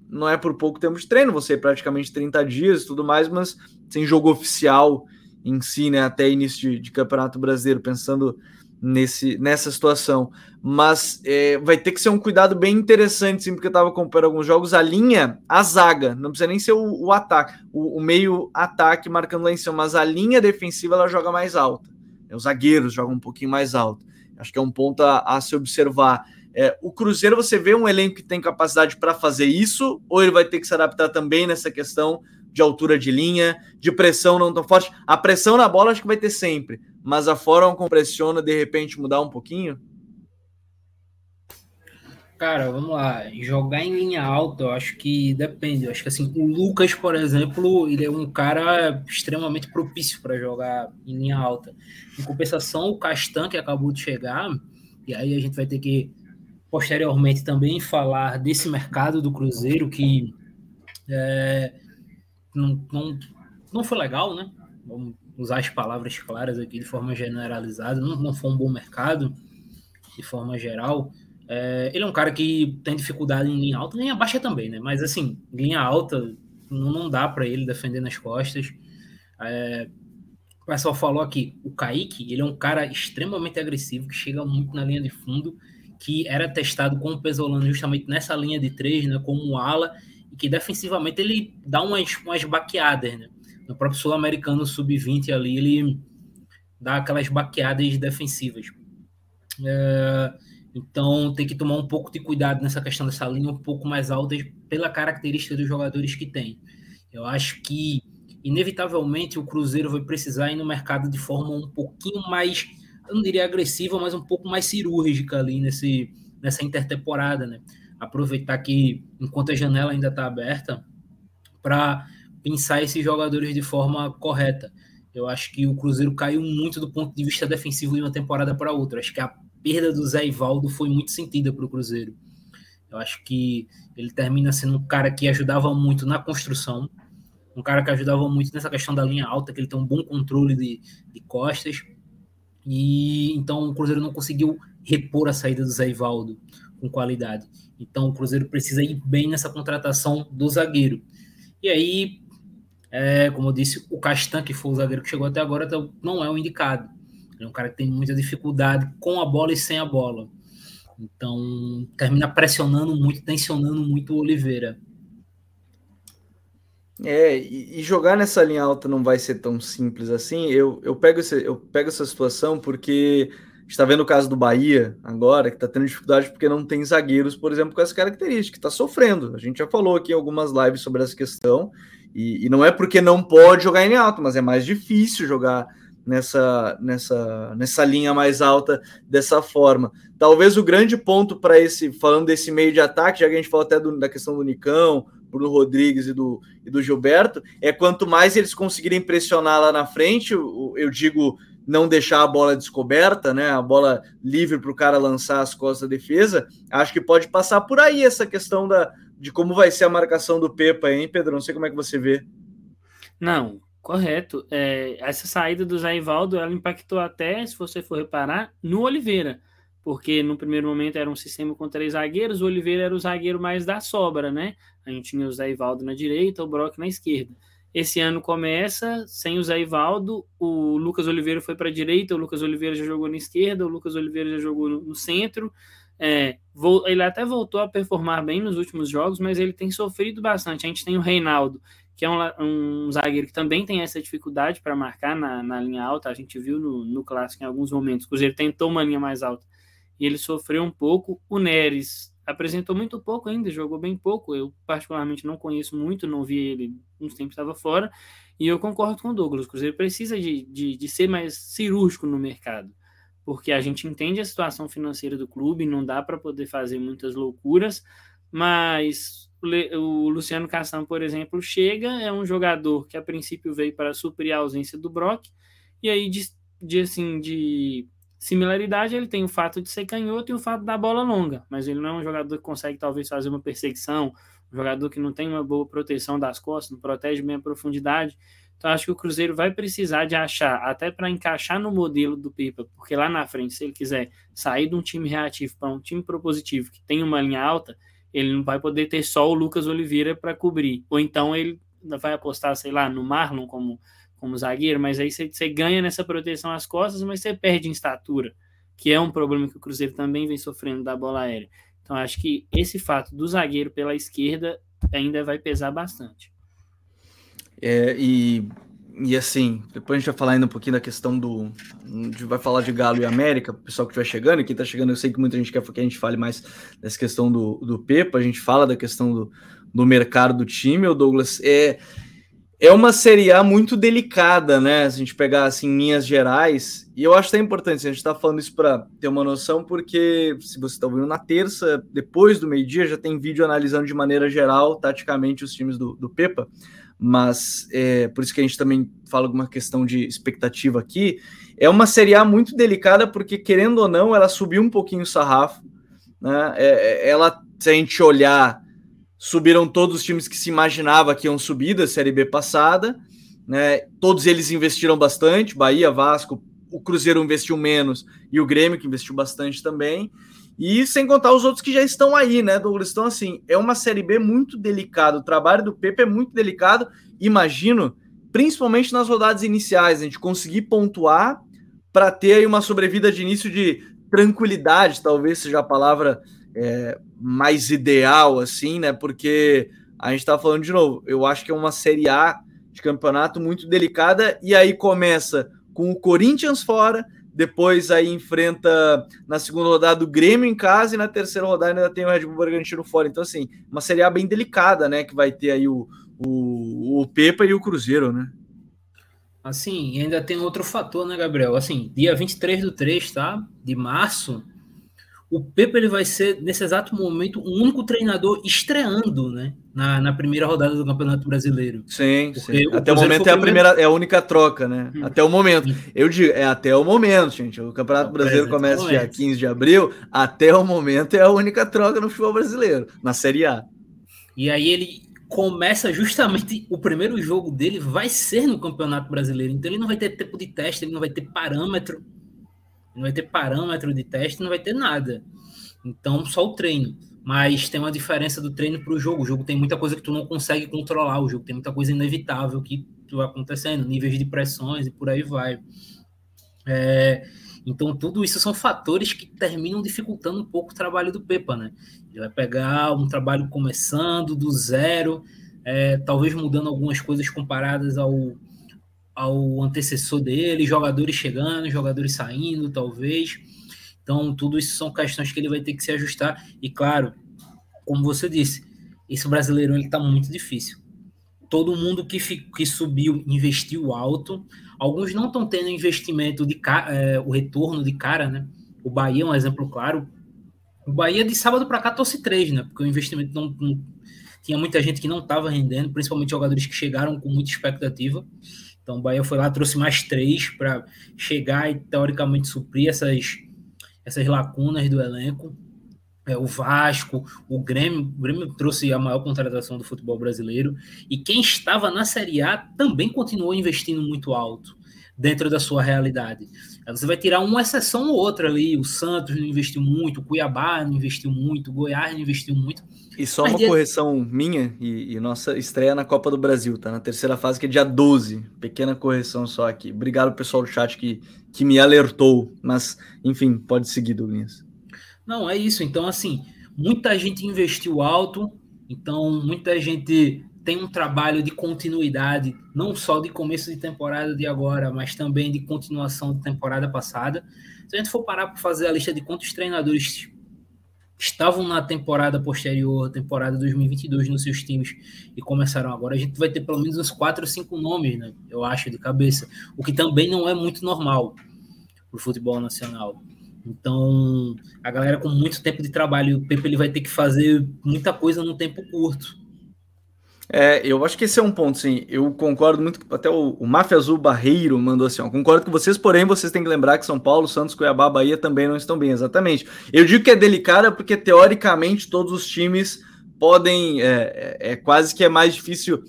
A: Não é por pouco tempo de treino, você praticamente 30 dias e tudo mais, mas sem jogo oficial em si, né? Até início de, de Campeonato Brasileiro, pensando nesse, nessa situação. Mas é, vai ter que ser um cuidado bem interessante, sim, porque eu estava acompanhando alguns jogos. A linha, a zaga, não precisa nem ser o, o ataque, o, o, meio ataque marcando lá em cima, mas a linha defensiva ela joga mais alta. Os zagueiros jogam um pouquinho mais alto. Acho que é um ponto a, a se observar. É, o Cruzeiro, você vê um elenco que tem capacidade para fazer isso, ou ele vai ter que se adaptar também nessa questão de altura de linha, de pressão não tão forte? A pressão na bola acho que vai ter sempre, mas a forma como pressiona, de repente, mudar um pouquinho?
B: Cara, vamos lá. Jogar em linha alta, eu acho que depende. Eu acho que assim, o Lucas, por exemplo, ele é um cara extremamente propício para jogar em linha alta. Em compensação, o Castan, que acabou de chegar, e aí a gente vai ter que posteriormente também falar desse mercado do Cruzeiro que é, não, não, não foi legal, né? Vamos usar as palavras claras aqui de forma generalizada, não, não foi um bom mercado de forma geral. É, ele é um cara que tem dificuldade em linha alta, linha baixa também, né? Mas assim, linha alta não, não dá para ele defender nas costas. É, o pessoal falou aqui, o Kaique, ele é um cara extremamente agressivo, que chega muito na linha de fundo que era testado com o Pesolano justamente nessa linha de três, né, como ala, e que defensivamente ele dá umas, umas baqueadas, né? No próprio Sul-Americano Sub-20 ali, ele dá aquelas baqueadas defensivas. É, então tem que tomar um pouco de cuidado nessa questão dessa linha um pouco mais alta pela característica dos jogadores que tem. Eu acho que inevitavelmente o Cruzeiro vai precisar ir no mercado de forma um pouquinho mais eu não diria agressiva, mas um pouco mais cirúrgica ali nesse, nessa intertemporada, né? Aproveitar que, enquanto a janela ainda está aberta, para pensar esses jogadores de forma correta. Eu acho que o Cruzeiro caiu muito do ponto de vista defensivo de uma temporada para outra. Acho que a perda do Zé Ivaldo foi muito sentida para o Cruzeiro. Eu acho que ele termina sendo um cara que ajudava muito na construção, um cara que ajudava muito nessa questão da linha alta, que ele tem um bom controle de, de costas, e então o Cruzeiro não conseguiu repor a saída do Zé Ivaldo com qualidade. Então o Cruzeiro precisa ir bem nessa contratação do zagueiro. E aí, é, como eu disse, o Castan, que foi o zagueiro que chegou até agora, então, não é o indicado. é um cara que tem muita dificuldade com a bola e sem a bola. Então termina pressionando muito, tensionando muito o Oliveira.
A: É, e, e, jogar nessa linha alta não vai ser tão simples assim. Eu, eu, pego, esse, eu pego essa situação porque está vendo o caso do Bahia agora, que está tendo dificuldade porque não tem zagueiros, por exemplo, com essa característica, está sofrendo. A gente já falou aqui em algumas lives sobre essa questão, e, e não é porque não pode jogar em alta, mas é mais difícil jogar nessa, nessa, nessa linha mais alta dessa forma. Talvez o grande ponto para esse, falando desse meio de ataque, já que a gente falou até do, da questão do Nicão, Bruno Rodrigues e do, e do Gilberto, é quanto mais eles conseguirem pressionar lá na frente, eu, eu digo não deixar a bola descoberta, né? A bola livre para o cara lançar as costas da defesa. Acho que pode passar por aí essa questão da, de como vai ser a marcação do Pepa, hein, Pedro? Não sei como é que você vê.
C: Não, Correto. É, essa saída do Zé Ivaldo, ela impactou até, se você for reparar, no Oliveira. Porque no primeiro momento era um sistema com três zagueiros, o Oliveira era o zagueiro mais da sobra, né? A gente tinha o Zé Ivaldo na direita, o Brock na esquerda. Esse ano começa sem o Zé Ivaldo, o Lucas Oliveira foi para a direita, o Lucas Oliveira já jogou na esquerda, o Lucas Oliveira já jogou no, no centro. É, ele até voltou a performar bem nos últimos jogos, mas ele tem sofrido bastante. A gente tem o Reinaldo, que é um, um zagueiro que também tem essa dificuldade para marcar na, na, linha alta. A gente viu no, no clássico em alguns momentos. O Cruzeiro tentou uma linha mais alta e ele sofreu um pouco. O Neres apresentou muito pouco ainda, jogou bem pouco. Eu, particularmente, não conheço muito, não vi ele uns tempos estava fora. E eu concordo com o Douglas. O Cruzeiro precisa de, de, de ser mais cirúrgico no mercado porque a gente entende a situação financeira do clube, não dá para poder fazer muitas loucuras, mas o Luciano Cassan, por exemplo, chega, é um jogador que a princípio veio para suprir a ausência do Brock, e aí de, de assim de similaridade ele tem o fato de ser canhoto e o fato da bola longa, mas ele não é um jogador que consegue talvez fazer uma perseguição, um jogador que não tem uma boa proteção das costas, não protege bem a profundidade. Então, acho que o Cruzeiro vai precisar de achar, até para encaixar no modelo do Pipa, porque lá na frente, se ele quiser sair de um time reativo para um time propositivo que tem uma linha alta, ele não vai poder ter só o Lucas Oliveira para cobrir. Ou então ele vai apostar, sei lá, no Marlon como, como zagueiro, mas aí você, você ganha nessa proteção às costas, mas você perde em estatura, que é um problema que o Cruzeiro também vem sofrendo da bola aérea. Então, acho que esse fato do zagueiro pela esquerda ainda vai pesar bastante.
A: É, e, e assim, depois a gente vai falar ainda um pouquinho da questão do. A gente vai falar de Galo e América, o pessoal que estiver chegando, quem está chegando, eu sei que muita gente quer que a gente fale mais dessa questão do, do Pepa, a gente fala da questão do, do mercado do time, o Douglas. É, é uma Série A muito delicada, né? Se a gente pegar assim, linhas gerais, e eu acho que é importante, a gente está falando isso para ter uma noção, porque se você está ouvindo na terça, depois do meio-dia, já tem vídeo analisando de maneira geral, taticamente, os times do, do Pepa mas é, por isso que a gente também fala alguma questão de expectativa aqui. É uma Série A muito delicada, porque, querendo ou não, ela subiu um pouquinho o sarrafo. Né? É, é ela, se a gente olhar, subiram todos os times que se imaginava que iam subir da Série B passada. Né? Todos eles investiram bastante, Bahia, Vasco, o Cruzeiro investiu menos e o Grêmio, que investiu bastante também. E sem contar os outros que já estão aí, né, Douglas? Então, assim, é uma Série B muito delicada. O trabalho do Pepe é muito delicado, imagino, principalmente nas rodadas iniciais, a gente conseguir pontuar para ter aí uma sobrevida de início de tranquilidade, talvez seja a palavra é, mais ideal, assim, né? Porque a gente está falando de novo, eu acho que é uma Série A de campeonato muito delicada, e aí começa com o Corinthians fora, depois aí enfrenta na segunda rodada o Grêmio em casa e na terceira rodada ainda tem o Red Bull Bragantino fora. Então, assim, uma Série A bem delicada, né? Que vai ter aí o, o, o Pepa e o Cruzeiro, né?
B: Assim, ainda tem outro fator, né, Gabriel? Assim, dia 23 do 3, tá? De março, o Pepe ele vai ser, nesse exato momento, o único treinador estreando, né? Na, na primeira rodada do Campeonato Brasileiro.
A: Sim, sim. Até o momento é a primeira, é a única troca, né? Hum. Até o momento. Eu digo, é até o momento, gente. O Campeonato é Brasileiro começa dia 15 de abril, até o momento é a única troca no futebol brasileiro, na Série A.
B: E aí ele começa justamente o primeiro jogo dele vai ser no Campeonato Brasileiro. Então ele não vai ter tempo de teste, ele não vai ter parâmetro não vai ter parâmetro de teste, não vai ter nada. Então, só o treino. Mas tem uma diferença do treino para o jogo. O jogo tem muita coisa que tu não consegue controlar. O jogo tem muita coisa inevitável que vai acontecendo, níveis de pressões e por aí vai. É, então, tudo isso são fatores que terminam dificultando um pouco o trabalho do Pepa, né? Ele vai pegar um trabalho começando do zero, é, talvez mudando algumas coisas comparadas ao, ao antecessor dele, jogadores chegando, jogadores saindo, talvez. Então, tudo isso são questões que ele vai ter que se ajustar. E claro, como você disse, esse brasileirão está muito difícil. Todo mundo que, que subiu investiu alto. Alguns não estão tendo investimento de é, o retorno de cara, né? O Bahia é um exemplo claro. O Bahia de sábado para cá trouxe três, né? Porque o investimento não, não tinha muita gente que não estava rendendo, principalmente jogadores que chegaram com muita expectativa. Então o Bahia foi lá, trouxe mais três para chegar e teoricamente suprir essas, essas lacunas do elenco. é, o Vasco, o Grêmio, o Grêmio trouxe a maior contratação do futebol brasileiro, e quem estava na Série A também continuou investindo muito alto dentro da sua realidade. Você vai tirar uma exceção ou outra ali, o Santos não investiu muito, o Cuiabá não investiu muito, o Goiás não investiu muito.
A: E só uma correção minha e, e, nossa estreia na Copa do Brasil, tá? Na terceira fase, que é dia 12. Pequena correção só aqui. Obrigado, pessoal do chat que, que me alertou. Mas, enfim, pode seguir, Douglas.
B: Não, é isso. Então, assim, muita gente investiu alto, então muita gente tem um trabalho de continuidade, não só de começo de temporada de agora, mas também de continuação da temporada passada. Se a gente for parar para fazer a lista de quantos treinadores estavam na temporada posterior, temporada 2022 nos seus times e começaram agora, a gente vai ter pelo menos uns quatro ou cinco nomes, né? Eu acho de cabeça, o que também não é muito normal para o futebol nacional. Então, a galera com muito tempo de trabalho, o Pepe ele vai ter que fazer muita coisa num tempo curto.
A: É, eu acho que esse é um ponto, sim. Eu concordo muito, até o, o Máfia Azul Barreiro mandou assim, ó, concordo com vocês, porém vocês têm que lembrar que São Paulo, Santos, Cuiabá, Bahia também não estão bem, exatamente. Eu digo que é delicada porque, teoricamente, todos os times podem, é, é, é quase que é mais difícil,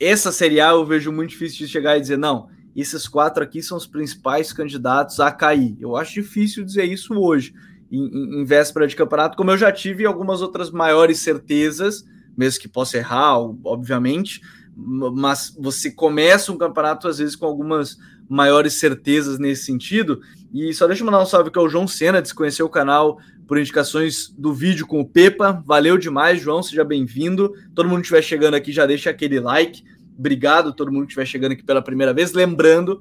A: essa Série A eu vejo muito difícil de chegar e dizer, não, esses quatro aqui são os principais candidatos a cair. Eu acho difícil dizer isso hoje, em, em véspera de campeonato, como eu já tive algumas outras maiores certezas, mesmo que possa errar, obviamente, mas você começa um campeonato às vezes com algumas maiores certezas nesse sentido. E só deixa eu mandar um salve que é o João Sena, desconheceu o canal por indicações do vídeo com o Pepa. Valeu demais, João, seja bem-vindo. Todo mundo que estiver chegando aqui já deixa aquele like. Obrigado todo mundo que estiver chegando aqui pela primeira vez. Lembrando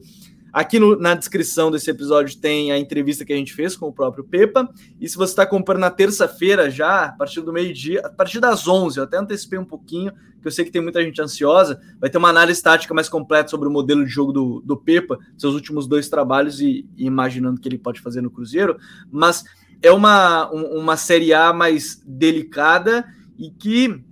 A: Aqui no, na descrição desse episódio tem a entrevista que a gente fez com o próprio Pepa. E se você está comprando na terça-feira já, a partir do meio-dia, a partir das 11, eu até antecipei um pouquinho, que eu sei que tem muita gente ansiosa, vai ter uma análise tática mais completa sobre o modelo de jogo do, do Pepa, seus últimos dois trabalhos e, e imaginando que ele pode fazer no Cruzeiro. Mas é uma, um, uma Série A mais delicada e que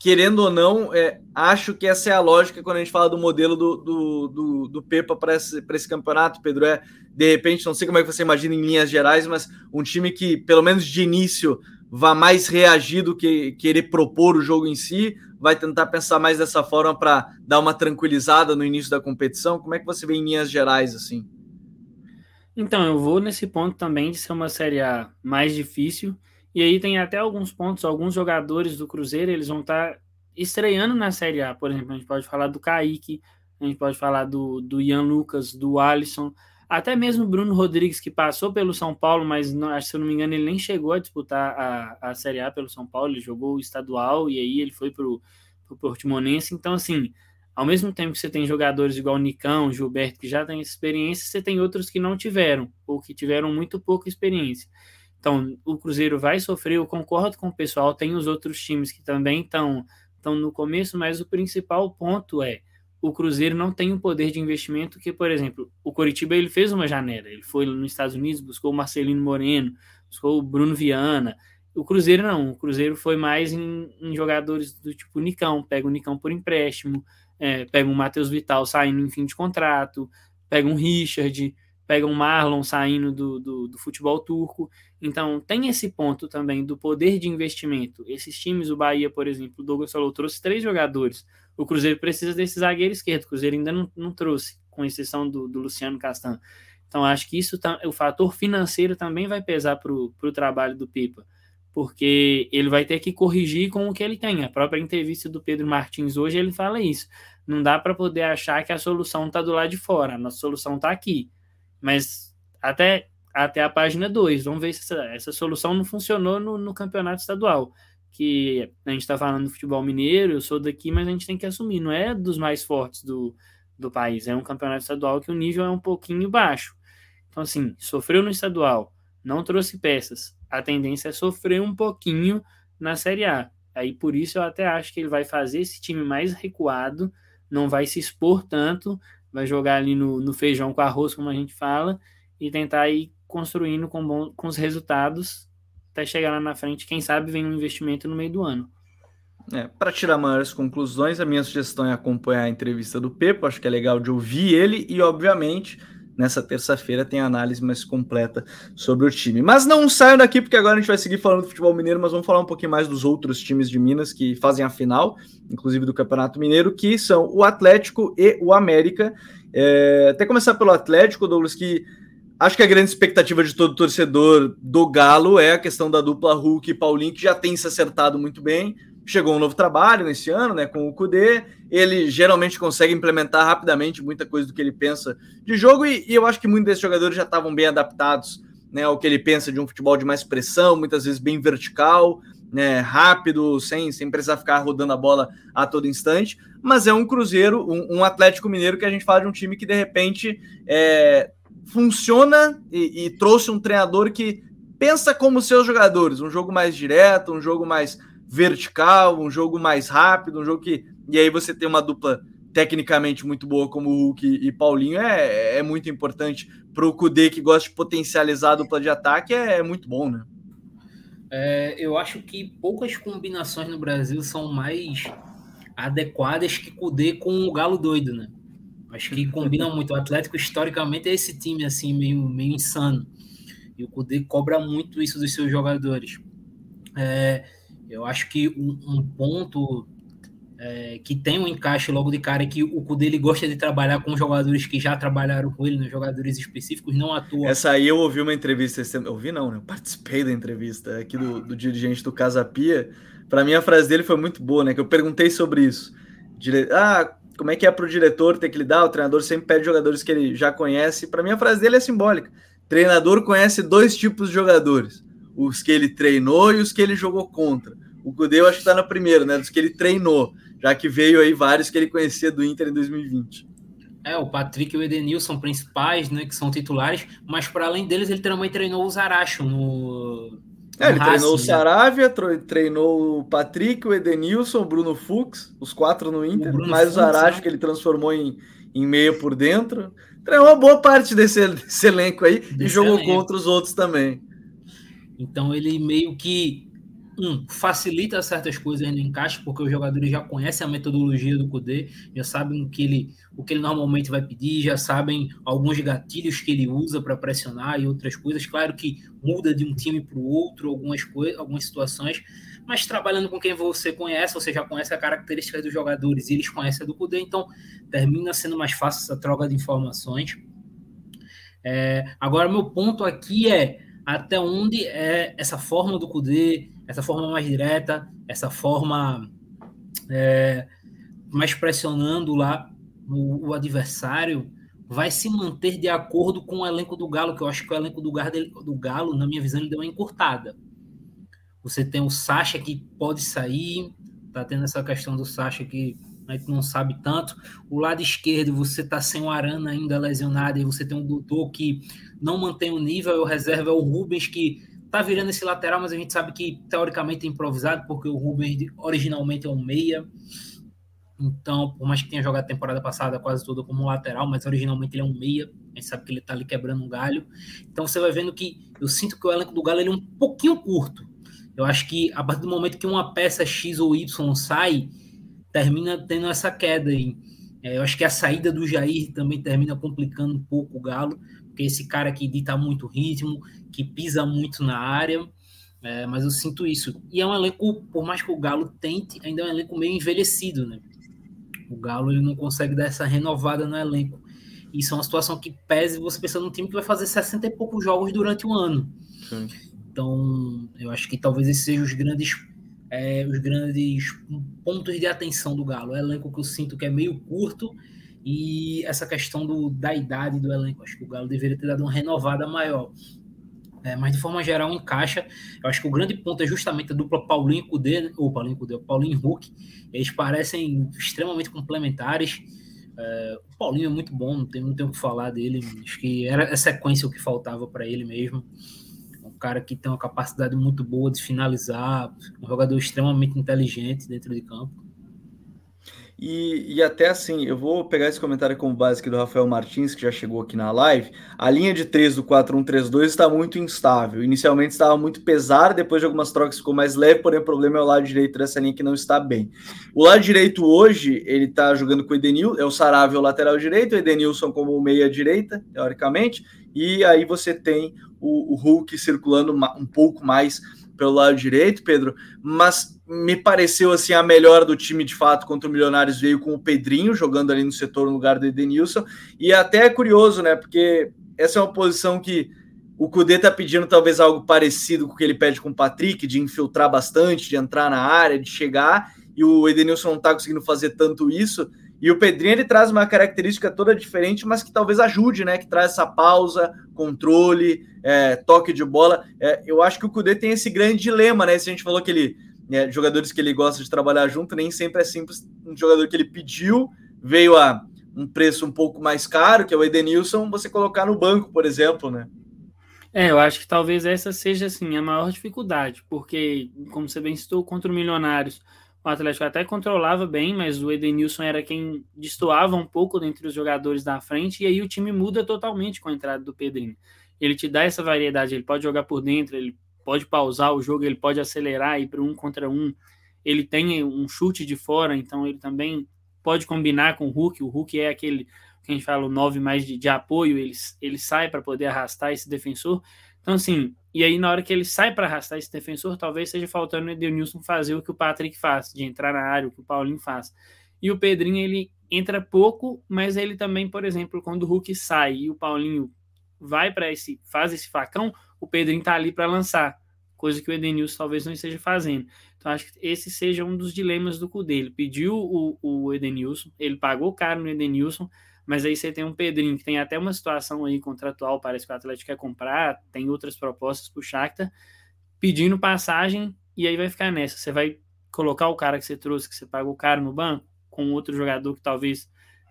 A: querendo ou não, é, acho que essa é a lógica quando a gente fala do modelo do, do, do, do Pepa para esse, esse campeonato, Pedro. É, de repente, não sei como é que você imagina em linhas gerais, mas um time que, pelo menos de início, vá mais reagir do que querer propor o jogo em si, vai tentar pensar mais dessa forma para dar uma tranquilizada no início da competição. Como é que você vê em linhas gerais assim?
C: Então, eu vou nesse ponto também de ser uma Série A mais difícil e aí tem até alguns pontos, alguns jogadores do Cruzeiro, eles vão estar tá estreando na Série A. Por exemplo, a gente pode falar do Kaique, a gente pode falar do, do Ian Lucas, do Alisson, até mesmo Bruno Rodrigues, que passou pelo São Paulo, mas não, se eu não me engano, ele nem chegou a disputar a, a Série A pelo São Paulo, ele jogou o estadual e aí ele foi para o Portimonense. Então, assim, ao mesmo tempo que você tem jogadores igual o Nicão, Gilberto, que já têm experiência, você tem outros que não tiveram, ou que tiveram muito pouca experiência. Então, o Cruzeiro vai sofrer, eu concordo com o pessoal, tem os outros times que também estão estão no começo, mas o principal ponto é o Cruzeiro não tem o um poder de investimento que, por exemplo, o Coritiba ele fez uma janela, ele foi nos Estados Unidos, buscou o Marcelino Moreno, buscou o Bruno Viana. O Cruzeiro não, o Cruzeiro foi mais em, em jogadores do tipo Nicão, pega o Nicão por empréstimo, é, pega o Matheus Vital saindo em fim de contrato, pega um Richard, pega um Marlon saindo do, do, do, futebol turco. Então, tem esse ponto também do poder de investimento. Esses times, o Bahia, por exemplo, o Douglas falou, trouxe três jogadores. O Cruzeiro precisa desse zagueiro esquerdo. O Cruzeiro ainda não, não trouxe, com exceção do, do Luciano Castan. Então, acho que isso tá, o fator financeiro também vai pesar para o trabalho do Pipa, porque ele vai ter que corrigir com o que ele tem. A própria entrevista do Pedro Martins hoje ele fala isso. Não dá para poder achar que a solução está do lado de fora, a nossa solução está aqui mas até, até a página 2, vamos ver se essa, essa solução não funcionou no, no campeonato estadual. Que a gente está falando do futebol mineiro, eu sou daqui, mas a gente tem que assumir, não é dos mais fortes do, do país, é um campeonato estadual que o nível é um pouquinho baixo. Então, assim, sofreu no estadual, não trouxe peças, a tendência é sofrer um pouquinho na Série A. Aí por isso eu até acho que ele vai fazer esse time mais recuado, não vai se expor tanto, vai jogar ali no, no feijão com arroz, como a gente fala, e tentar ir construindo com, bom, com os resultados até chegar lá na frente. Quem sabe vem um investimento no meio do ano.
A: É, para tirar maiores conclusões, a minha sugestão é acompanhar a entrevista do Pepo, acho que é legal de ouvir ele e, obviamente, nessa terça-feira tem análise mais completa sobre o time. Mas não saiam daqui, porque agora a gente vai seguir falando do futebol mineiro, mas vamos falar um pouquinho mais dos outros times de Minas que fazem a final, inclusive do Campeonato Mineiro, que são o Atlético e o América. É, até começar pelo Atlético, Douglas, que acho que a grande expectativa de todo torcedor do Galo é a questão da dupla Hulk e Paulinho, que já tem se acertado muito bem chegou um novo trabalho nesse ano, né, com o Kudê. Ele geralmente consegue implementar rapidamente muita coisa do que ele pensa de jogo e, e eu acho que muitos desses jogadores já estavam bem adaptados, né, ao que ele pensa de um futebol de mais pressão, muitas vezes bem vertical, né, rápido, sem, sem precisar ficar rodando a bola a todo instante. Mas é um Cruzeiro, um, um Atlético Mineiro que a gente fala de um time que de repente é, funciona e, e trouxe um treinador que pensa como seus jogadores, um jogo mais direto, um jogo mais vertical, um jogo mais rápido, um jogo que. E aí você tem uma dupla tecnicamente muito boa como o Hulk e Paulinho, é, é muito importante para o Kudê que gosta de potencializar a dupla de ataque, é, é muito bom, né?
B: É, eu acho que poucas combinações no Brasil são mais adequadas que Kudê com o Galo doido, né? Acho que combinam [laughs] muito. O Atlético, historicamente, é esse time assim, meio, meio insano. E o Kudê cobra muito isso dos seus jogadores. É, eu acho que um, um ponto é, que tem um encaixe logo de cara é que o Cudê ele gosta de trabalhar com jogadores que já trabalharam com ele, né, jogadores específicos, não atua.
A: Essa aí eu ouvi uma entrevista, eu ouvi não, né? Eu participei da entrevista aqui do, do dirigente do Casa Pia. Para mim a frase dele foi muito boa, né? Que eu perguntei sobre isso. Dire... Ah, como é que é para o diretor ter que lidar? O treinador sempre pede jogadores que ele já conhece. Para mim a frase dele é simbólica. Treinador conhece dois tipos de jogadores os que ele treinou e os que ele jogou contra. O Cudê eu acho que está na primeira, né? Dos que ele treinou, já que veio aí vários que ele conhecia do Inter em 2020.
B: É, o Patrick e o Edenilson principais, né, que são titulares, mas para além deles ele também treinou o Zaracho no,
A: é, ele Racing, treinou o né? Saravia, treinou o Patrick, o Edenilson, o Bruno Fux, os quatro no Inter, o mais Fux, o Zaracho, né? que ele transformou em, em meia por dentro. Treinou uma boa parte desse, desse elenco aí desse e jogou elenco. contra os outros também.
B: Então ele meio que um, facilita certas coisas no encaixe, porque os jogadores já conhecem a metodologia do Kudê, já sabem o que ele, o que ele normalmente vai pedir, já sabem alguns gatilhos que ele usa para pressionar e outras coisas. Claro que muda de um time para o outro algumas coisas, algumas situações, mas trabalhando com quem você conhece, você já conhece a característica dos jogadores e eles conhecem a do Kudê, então termina sendo mais fácil essa troca de informações. É, agora, meu ponto aqui é até onde é essa forma do Kudê, essa forma mais direta, essa forma é, mais pressionando lá o, o, adversário, vai se manter de acordo com o elenco do Galo, que eu acho que o elenco do Galo, do Galo na minha visão, ele deu uma encurtada. Você tem o Sacha que pode sair, tá tendo essa questão do Sacha que a gente não sabe tanto. O lado esquerdo, você tá sem o Arana ainda lesionado, e você tem um doutor que não mantém o nível, o reserva é o Rubens, que tá virando esse lateral, mas a gente sabe que teoricamente é improvisado, porque o Rubens originalmente é um meia. Então, por mais que tenha jogado a temporada passada quase toda como lateral, mas originalmente ele é um meia. A gente sabe que ele tá ali quebrando um galho. Então você vai vendo que eu sinto que o elenco do Galo ele é um pouquinho curto. Eu acho que a partir do momento que uma peça X ou Y sai, termina tendo essa queda aí. É, eu acho que a saída do Jair também termina complicando um pouco o Galo, porque esse cara que dita muito ritmo, que pisa muito na área, é, mas eu sinto isso. E é um elenco, por mais que o Galo tente, ainda é um elenco meio envelhecido, né? O Galo ele não consegue dar essa renovada no elenco. Isso é uma situação que pese você pensando num time que vai fazer 60 e poucos jogos durante o ano. Sim. Então, eu acho que talvez esses sejam os grandes é, os grandes pontos de atenção do Galo. O elenco que eu sinto que é meio curto e essa questão do, da idade do elenco. Acho que o Galo deveria ter dado uma renovada maior. É, mas de forma geral encaixa. Eu acho que o grande ponto é justamente a dupla Paulinho Cudê, ou Paulinho Cudê, Paulinho Hulk. Eles parecem extremamente complementares. É, o Paulinho é muito bom, não tem, não tenho o que falar dele. Acho que era a sequência o que faltava para ele mesmo cara que tem uma capacidade muito boa de finalizar, um jogador extremamente inteligente dentro de campo.
A: E, e, até assim, eu vou pegar esse comentário como base aqui do Rafael Martins, que já chegou aqui na live. A linha de 3 do 4-1-3-2 está muito instável. Inicialmente estava muito pesada, depois de algumas trocas ficou mais leve, porém o problema é o lado direito dessa linha que não está bem. O lado direito hoje, ele está jogando com o Edenilson, é o Saravio o lateral direito, o Edenilson como meia direita, teoricamente, e aí você tem o, o Hulk circulando um pouco mais pelo lado direito, Pedro, mas me pareceu assim a melhor do time de fato contra o Milionários veio com o Pedrinho jogando ali no setor no lugar do Edenilson, e até é curioso, né? Porque essa é uma posição que o Cudê tá pedindo talvez algo parecido com o que ele pede com o Patrick, de infiltrar bastante, de entrar na área, de chegar, e o Edenilson não tá conseguindo fazer tanto isso. E o Pedrinho ele traz uma característica toda diferente, mas que talvez ajude, né? Que traz essa pausa, controle, é, toque de bola. É, eu acho que o Cudê tem esse grande dilema, né? Se a gente falou que ele. Né, jogadores que ele gosta de trabalhar junto, nem sempre é simples. Um jogador que ele pediu, veio a um preço um pouco mais caro, que é o Edenilson, você colocar no banco, por exemplo, né?
C: É, eu acho que talvez essa seja assim a maior dificuldade, porque, como você bem citou, contra o Milionários, o Atlético até controlava bem, mas o Edenilson era quem destoava um pouco dentre os jogadores da frente, e aí o time muda totalmente com a entrada do Pedrinho. Ele te dá essa variedade, ele pode jogar por dentro, ele pode pausar o jogo, ele pode acelerar e ir para um contra um. Ele tem um chute de fora, então ele também pode combinar com o Hulk. O Hulk é aquele que a gente fala o 9 mais de, de apoio, ele, ele sai para poder arrastar esse defensor. Então, assim, e aí na hora que ele sai para arrastar esse defensor, talvez seja faltando o Edenilson fazer o que o Patrick faz, de entrar na área, o que o Paulinho faz. E o Pedrinho, ele entra pouco, mas ele também, por exemplo, quando o Hulk sai e o Paulinho vai para esse, faz esse facão, o Pedrinho tá ali para lançar, coisa que o Edenilson talvez não esteja fazendo. Então acho que esse seja um dos dilemas do cu dele. Pediu o, o Edenilson, ele pagou caro no Edenilson, mas aí você tem um Pedrinho que tem até uma situação aí contratual, parece que o Atlético quer comprar, tem outras propostas para o Shakhtar, pedindo passagem, e aí vai ficar nessa. Você vai colocar o cara que você trouxe, que você pagou caro no banco, com outro jogador que talvez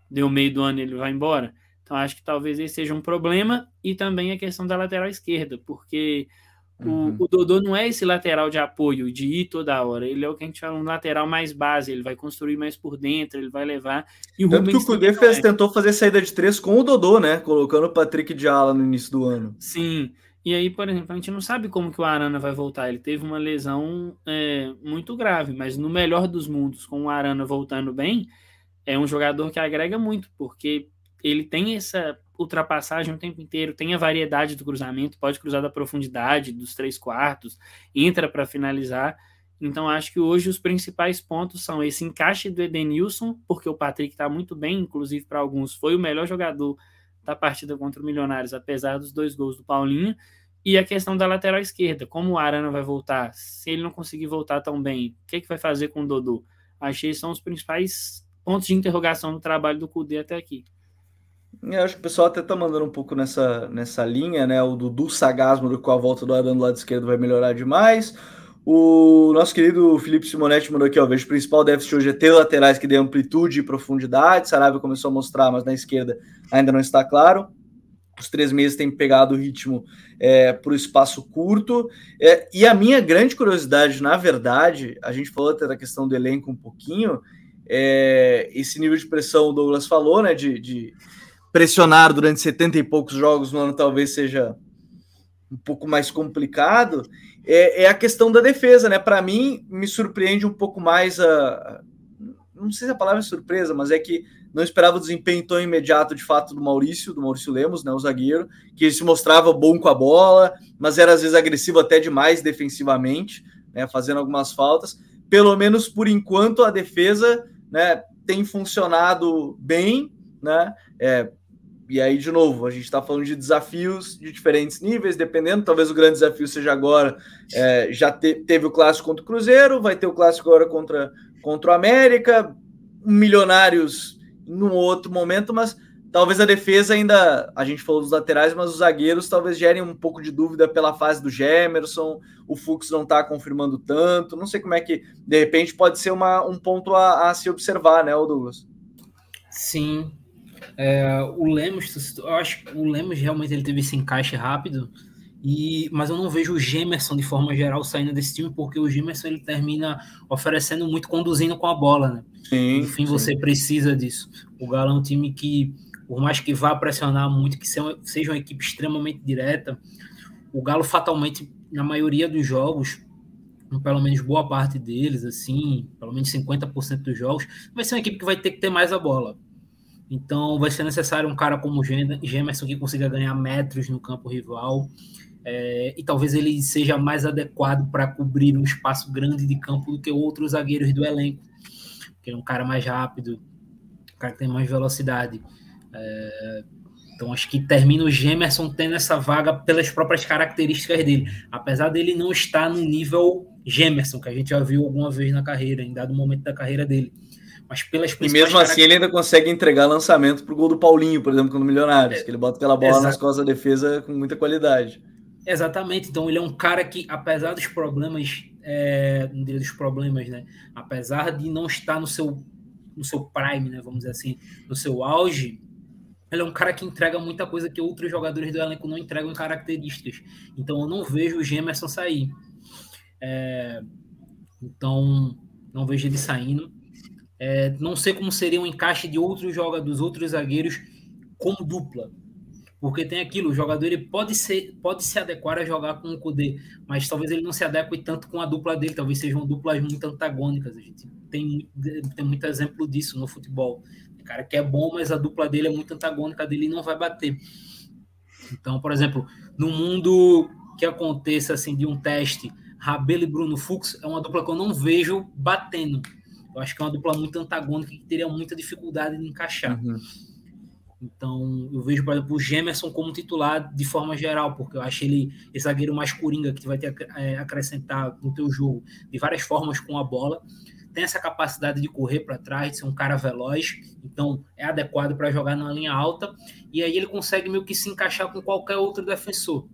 C: deu meio do ano e ele vai embora. Então acho que talvez esse seja um problema, e também a questão da lateral esquerda, porque Uhum. O, o, Dodô não é esse lateral de apoio, de ir toda hora. Ele é o que a gente chama um lateral mais base. Ele vai construir mais por dentro, ele vai levar.
A: E o Tanto que o Cudê fez, é. tentou fazer saída de três com o Dodô, né? Colocando o Patrick de ala no início do ano.
C: Sim. E aí, por exemplo, a gente não sabe como que o Arana vai voltar. Ele teve uma lesão é, muito grave, mas no melhor dos mundos, com o Arana voltando bem, é um jogador que agrega muito, porque ele tem essa ultrapassagem o tempo inteiro, tem a variedade do cruzamento, pode cruzar da profundidade, dos três quartos, entra para finalizar. Então, acho que hoje os principais pontos são esse encaixe do Edenilson, porque o Patrick está muito bem, inclusive para alguns foi o melhor jogador da partida contra o Milionários, apesar dos dois gols do Paulinho, e a questão da lateral esquerda, como o Arana vai voltar, se ele não conseguir voltar tão bem, o que, é que vai fazer com o Dodô? Achei que são os principais pontos de interrogação no trabalho do Cudê até aqui.
A: Eu acho que o pessoal até tá mandando um pouco nessa, nessa linha, né? O Dudu Sagasmo, qual a volta do Arana do lado esquerdo vai melhorar demais. O nosso querido Felipe Simonetti mandou aqui, ó, vejo o principal déficit hoje é ter laterais que dê amplitude e profundidade. Sarabia começou a mostrar, mas na esquerda ainda não está claro. Os três meses têm pegado o ritmo é, para o espaço curto. É, e a minha grande curiosidade, na verdade, a gente falou até da questão do elenco um pouquinho, é, esse nível de pressão o Douglas falou, né? De, de pressionar durante 70 e poucos jogos no ano talvez seja um pouco mais complicado, é, é a questão da defesa, né? Para mim, me surpreende um pouco mais a. Não sei se a palavra é surpresa, mas é que não esperava o desempenho tão imediato de fato do Maurício, do Maurício Lemos, né? O zagueiro, que se mostrava bom com a bola, mas era às vezes agressivo até demais defensivamente, né? Fazendo algumas faltas. Pelo menos por enquanto a defesa né, tem funcionado bem, né? É, e aí, de novo, a gente está falando de desafios de diferentes níveis, dependendo. Talvez o grande desafio seja agora. É, já te, teve o clássico contra o Cruzeiro, vai ter o clássico agora contra, contra o América, milionários em um outro momento, mas talvez a defesa ainda. A gente falou dos laterais, mas os zagueiros talvez gerem um pouco de dúvida pela fase do Gemerson. O Fux não está confirmando tanto. Não sei como é que, de repente, pode ser uma, um ponto a, a se observar, né, Douglas?
B: Sim, é, o Lemos, eu acho que o Lemos realmente ele teve esse encaixe rápido E, mas eu não vejo o Gemerson de forma geral saindo desse time, porque o Gemerson ele termina oferecendo muito, conduzindo com a bola, né? Sim, Enfim, sim. você precisa disso. O Galo é um time que, por mais que vá pressionar muito, que seja uma equipe extremamente direta, o Galo fatalmente, na maioria dos jogos, pelo menos boa parte deles, assim, pelo menos 50% dos jogos, vai ser uma equipe que vai ter que ter mais a bola. Então vai ser necessário um cara como Gemerson que consiga ganhar metros no campo rival. É, e talvez ele seja mais adequado para cobrir um espaço grande de campo do que outros zagueiros do elenco. Porque é um cara mais rápido, um cara que tem mais velocidade. É, então acho que termina o Gemerson tendo essa vaga pelas próprias características dele. Apesar dele não estar no nível Gemerson, que a gente já viu alguma vez na carreira, em dado momento da carreira dele. Mas pelas
A: E mesmo assim ele ainda consegue entregar lançamento para o gol do Paulinho, por exemplo, no Milionários, é, que ele bota aquela bola nas costas da defesa com muita qualidade.
B: Exatamente. Então ele é um cara que, apesar dos problemas, é, não diria dos problemas, né? Apesar de não estar no seu, no seu prime, né? Vamos dizer assim, no seu auge, ele é um cara que entrega muita coisa que outros jogadores do elenco não entregam características. Então eu não vejo o Gemerson sair. É, então não vejo ele saindo. É, não sei como seria o um encaixe de outros jogadores, outros zagueiros como dupla. Porque tem aquilo, o jogador ele pode, ser, pode se adequar a jogar com o Kudê, mas talvez ele não se adeque tanto com a dupla dele, talvez sejam duplas muito antagônicas. A gente tem, tem muito exemplo disso no futebol. O cara que é bom, mas a dupla dele é muito antagônica dele e não vai bater. Então, por exemplo, no mundo que aconteça assim de um teste, Rabelo e Bruno Fux é uma dupla que eu não vejo batendo. Eu acho que é uma dupla muito antagônica que teria muita dificuldade de encaixar. Uhum. Então, eu vejo, por exemplo, o Gemerson como titular de forma geral, porque eu acho ele esse zagueiro mais coringa que vai ter é, acrescentar no teu jogo de várias formas com a bola. Tem essa capacidade de correr para trás, de ser um cara veloz, então é adequado para jogar na linha alta. E aí ele consegue meio que se encaixar com qualquer outro defensor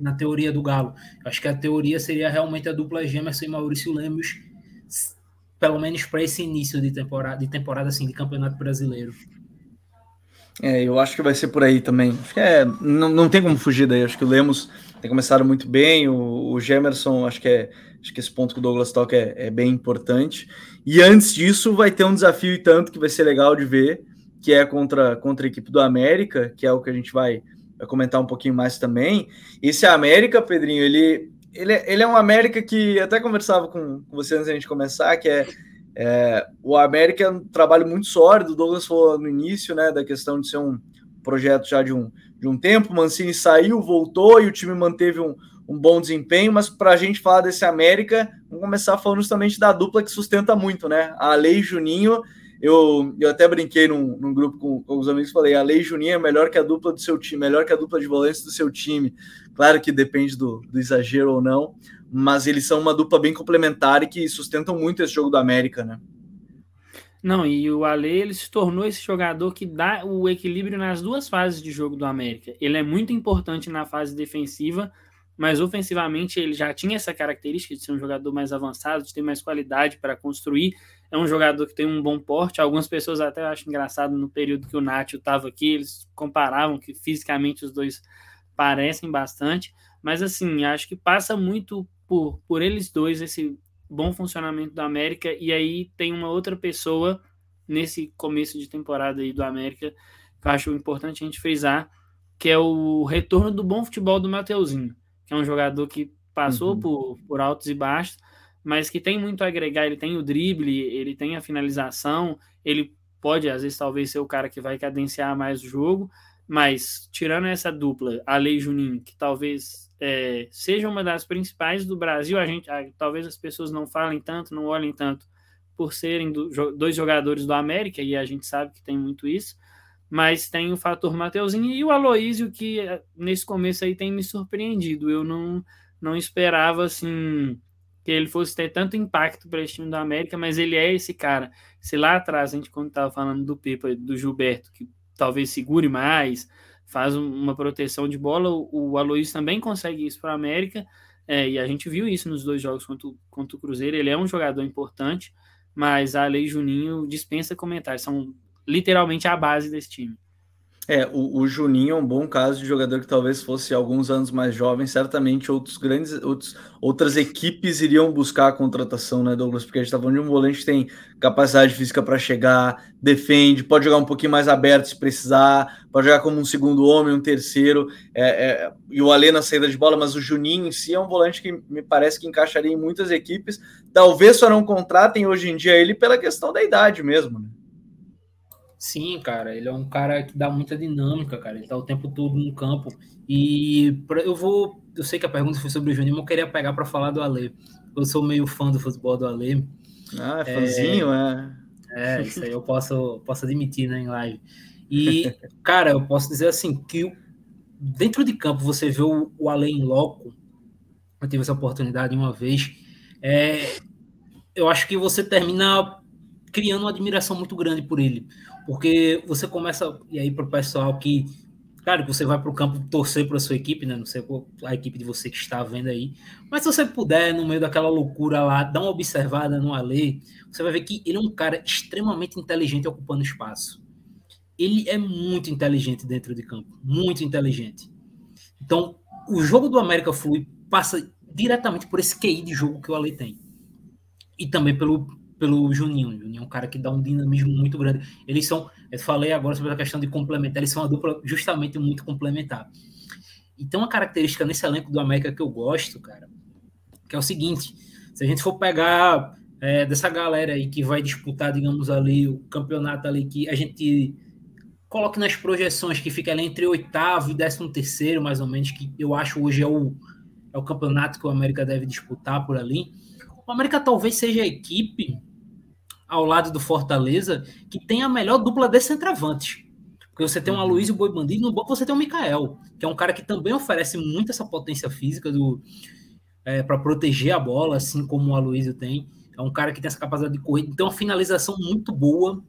B: na teoria do Galo. Eu acho que a teoria seria realmente a dupla Gemerson e Maurício Lemos, pelo menos para esse início de temporada, de temporada assim, de Campeonato Brasileiro.
A: É, eu acho que vai ser por aí também. É, não, não tem como fugir daí. Acho que o Lemos tem começado muito bem. O, o Gemerson, acho que é, acho que esse ponto que o Douglas toca é, é, bem importante. E antes disso, vai ter um desafio e tanto que vai ser legal de ver, que é contra, contra a equipe do América, que é o que a gente vai, vai comentar um pouquinho mais também. Esse América, Pedrinho, ele, ele, é, ele é um América que até conversava com, você antes da gente começar, que é é, o América é um trabalho muito sólido, o Douglas falou no início, né, da questão de ser um projeto já de um, de um tempo, Mancini saiu, voltou e o time manteve um, um bom desempenho, mas para a gente falar desse América, vamos começar falando justamente da dupla que sustenta muito, né, a Lei Juninho, eu, eu até brinquei num, num grupo com, com os amigos, falei, a Lei Juninho é melhor que a dupla do seu time, melhor que a dupla de volantes do seu time, claro que depende do, do exagero ou não, mas eles são uma dupla bem complementar e que sustentam muito esse jogo do América, né?
C: Não, e o Ale ele se tornou esse jogador que dá o equilíbrio nas duas fases de jogo do América. Ele é muito importante na fase defensiva, mas ofensivamente ele já tinha essa característica de ser um jogador mais avançado, de ter mais qualidade para construir. É um jogador que tem um bom porte. Algumas pessoas até acham engraçado no período que o Nacho estava aqui, eles comparavam que fisicamente os dois parecem bastante, mas assim, acho que passa muito por, por eles dois, esse bom funcionamento do América, e aí tem uma outra pessoa nesse começo de temporada aí do América, que eu acho importante a gente frisar, que é o retorno do bom futebol do Mateuzinho, que é um jogador que passou uhum. por, por altos e baixos, mas que tem muito a agregar, ele tem o drible, ele tem a finalização, ele pode, às vezes, talvez ser o cara que vai cadenciar mais o jogo, mas tirando essa dupla, a Lei Juninho, que talvez é, seja uma das principais do Brasil. A gente, a, talvez as pessoas não falem tanto, não olhem tanto por serem do, dois jogadores do América, e a gente sabe que tem muito isso, mas tem o fator Mateuzinho e o Aloísio, que é, nesse começo aí tem me surpreendido. Eu não, não esperava assim que ele fosse ter tanto impacto para esse time do América, mas ele é esse cara. Se lá atrás, a gente, quando estava falando do Pepa, do Gilberto, que talvez segure mais, faz uma proteção de bola. O, o Aloysio também consegue isso para a América, é, e a gente viu isso nos dois jogos contra, contra o Cruzeiro. Ele é um jogador importante, mas a Lei Juninho dispensa comentários, são literalmente a base desse time.
A: É, o, o, Juninho é um bom caso de jogador que talvez fosse alguns anos mais jovem, certamente outros grandes, outros, outras equipes iriam buscar a contratação, né, Douglas? Porque a gente tá falando de um volante que tem capacidade física para chegar, defende, pode jogar um pouquinho mais aberto se precisar, pode jogar como um segundo homem, um terceiro, é, é, e o Alê na saída de bola, mas o Juninho em si é um volante que me parece que encaixaria em muitas equipes, talvez só não contratem hoje em dia ele pela questão da idade mesmo, né?
B: Sim, cara, ele é um cara que dá muita dinâmica, cara. Ele tá o tempo todo no campo. E eu vou. Eu sei que a pergunta foi sobre o Juninho, mas eu queria pegar para falar do Ale. Eu sou meio fã do futebol do Ale.
A: Ah, é fãzinho, é.
B: É, isso aí eu posso, posso admitir, né, em live. E, [laughs] cara, eu posso dizer assim, que dentro de campo você vê o, o Ale em loco. Eu tive essa oportunidade uma vez. É, eu acho que você termina criando uma admiração muito grande por ele. Porque você começa, e aí para o pessoal que, claro, você vai para o campo torcer para a sua equipe, né? Não sei a equipe de você que está vendo aí, mas se você puder, no meio daquela loucura lá, dar uma observada no Ale, você vai ver que ele é um cara extremamente inteligente ocupando espaço. Ele é muito inteligente dentro de campo, muito inteligente. Então, o jogo do América Flui passa diretamente por esse QI de jogo que o Ale tem. E também pelo, pelo Juninho. Juninho é um cara que dá um dinamismo muito grande. Eles são, eu falei agora sobre a questão de complementar, eles são uma dupla justamente muito complementar. E tem uma característica nesse elenco do América que eu gosto, cara, que é o seguinte: se a gente for pegar é, dessa galera aí que vai disputar, digamos ali, o campeonato ali que a gente coloque nas projeções que fica ali entre oitavo e décimo terceiro, mais ou menos, que eu acho hoje é o, é o campeonato que o América deve disputar por ali. O América talvez seja a equipe ao lado do Fortaleza, que tem a melhor dupla de centravantes. Porque você tem um Aloysio Boi Bandido, no banco você tem o Mikael, que é um cara que também oferece muito essa potência física do é, para proteger a bola, assim como o Aloysio tem. É um cara que tem essa capacidade de correr, tem uma finalização muito boa.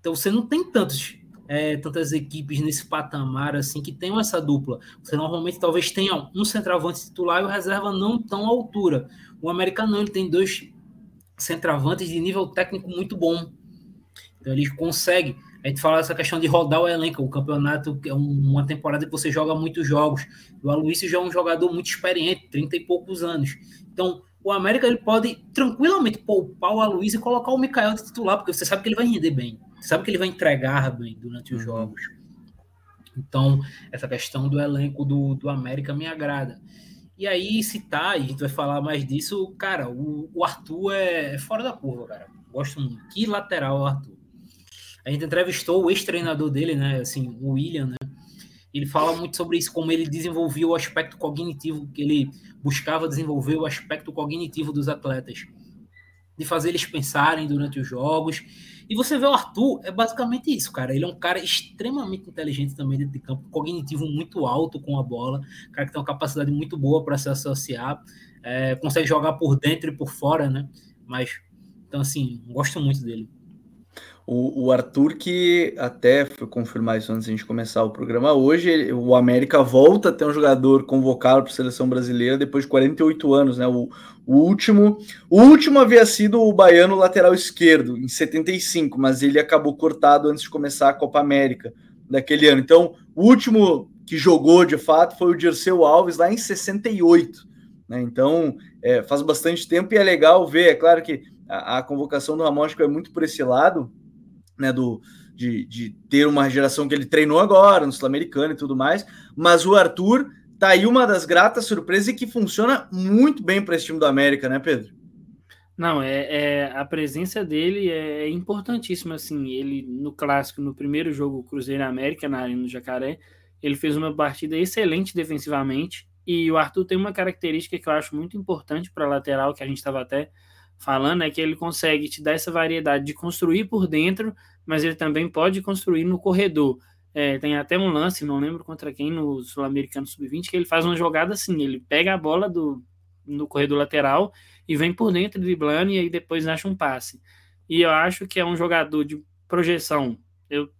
B: Então você não tem tantos é, tantas equipes nesse patamar assim que tenham essa dupla. Você normalmente talvez tenha um centroavante titular e o reserva não tão à altura. O América não, ele tem dois centroavantes de nível técnico muito bom. Então eles conseguem. A gente fala dessa questão de rodar o elenco. O campeonato é uma temporada que você joga muitos jogos. O Aloysio já é um jogador muito experiente, 30 e poucos anos. Então, o América ele pode tranquilamente poupar o Aloysio e colocar o Mikael de titular, porque você sabe que ele vai render bem. Você sabe que ele vai entregar bem durante os uhum. jogos. Então, essa questão do elenco do, do América me agrada. E aí, tá, e a gente vai falar mais disso, cara, o, o Arthur é, é fora da curva, cara. Gosto muito. Que lateral Arthur. A gente entrevistou o ex-treinador dele, né? Assim, o William, né? Ele fala muito sobre isso, como ele desenvolvia o aspecto cognitivo, que ele buscava desenvolver o aspecto cognitivo dos atletas, de fazer eles pensarem durante os jogos e você vê o Arthur, é basicamente isso, cara. Ele é um cara extremamente inteligente também dentro de campo, cognitivo muito alto com a bola, cara que tem uma capacidade muito boa para se associar, é, consegue jogar por dentro e por fora, né? Mas, então, assim, gosto muito dele.
A: O, o, Arthur, que até foi confirmar isso antes de a gente começar o programa hoje, ele, o América volta a ter um jogador convocado para a seleção brasileira depois de 48 anos, né? O, o, último, o último havia sido o baiano lateral esquerdo, em 75, mas ele acabou cortado antes de começar a Copa América daquele ano. Então, o último que jogou de fato foi o Dirceu Alves lá em 68. Né? Então, é, faz bastante tempo e é legal ver, é claro que a, convocação do Ramon é muito por esse lado né, do, de, de ter uma geração que ele treinou agora, no Sul-Americano e tudo mais, mas o Arthur tá aí uma das gratas surpresas e que funciona muito bem para esse time do América, né, Pedro?
C: Não, é, é, a presença dele é importantíssima, assim, ele no clássico, no primeiro jogo Cruzeiro América, na Arena do Jacaré, ele fez uma partida excelente defensivamente, e o Arthur tem uma característica que eu acho muito importante para lateral, que a gente estava até falando é que ele consegue te dar essa variedade de construir por dentro, mas ele também pode construir no corredor. É, tem até um lance, não lembro contra quem, no Sul-Americano Sub-20, que ele faz uma jogada assim, ele pega a bola do, no corredor lateral e vem por dentro driblando e aí depois acha um passe. E eu acho que é um jogador de projeção. Eu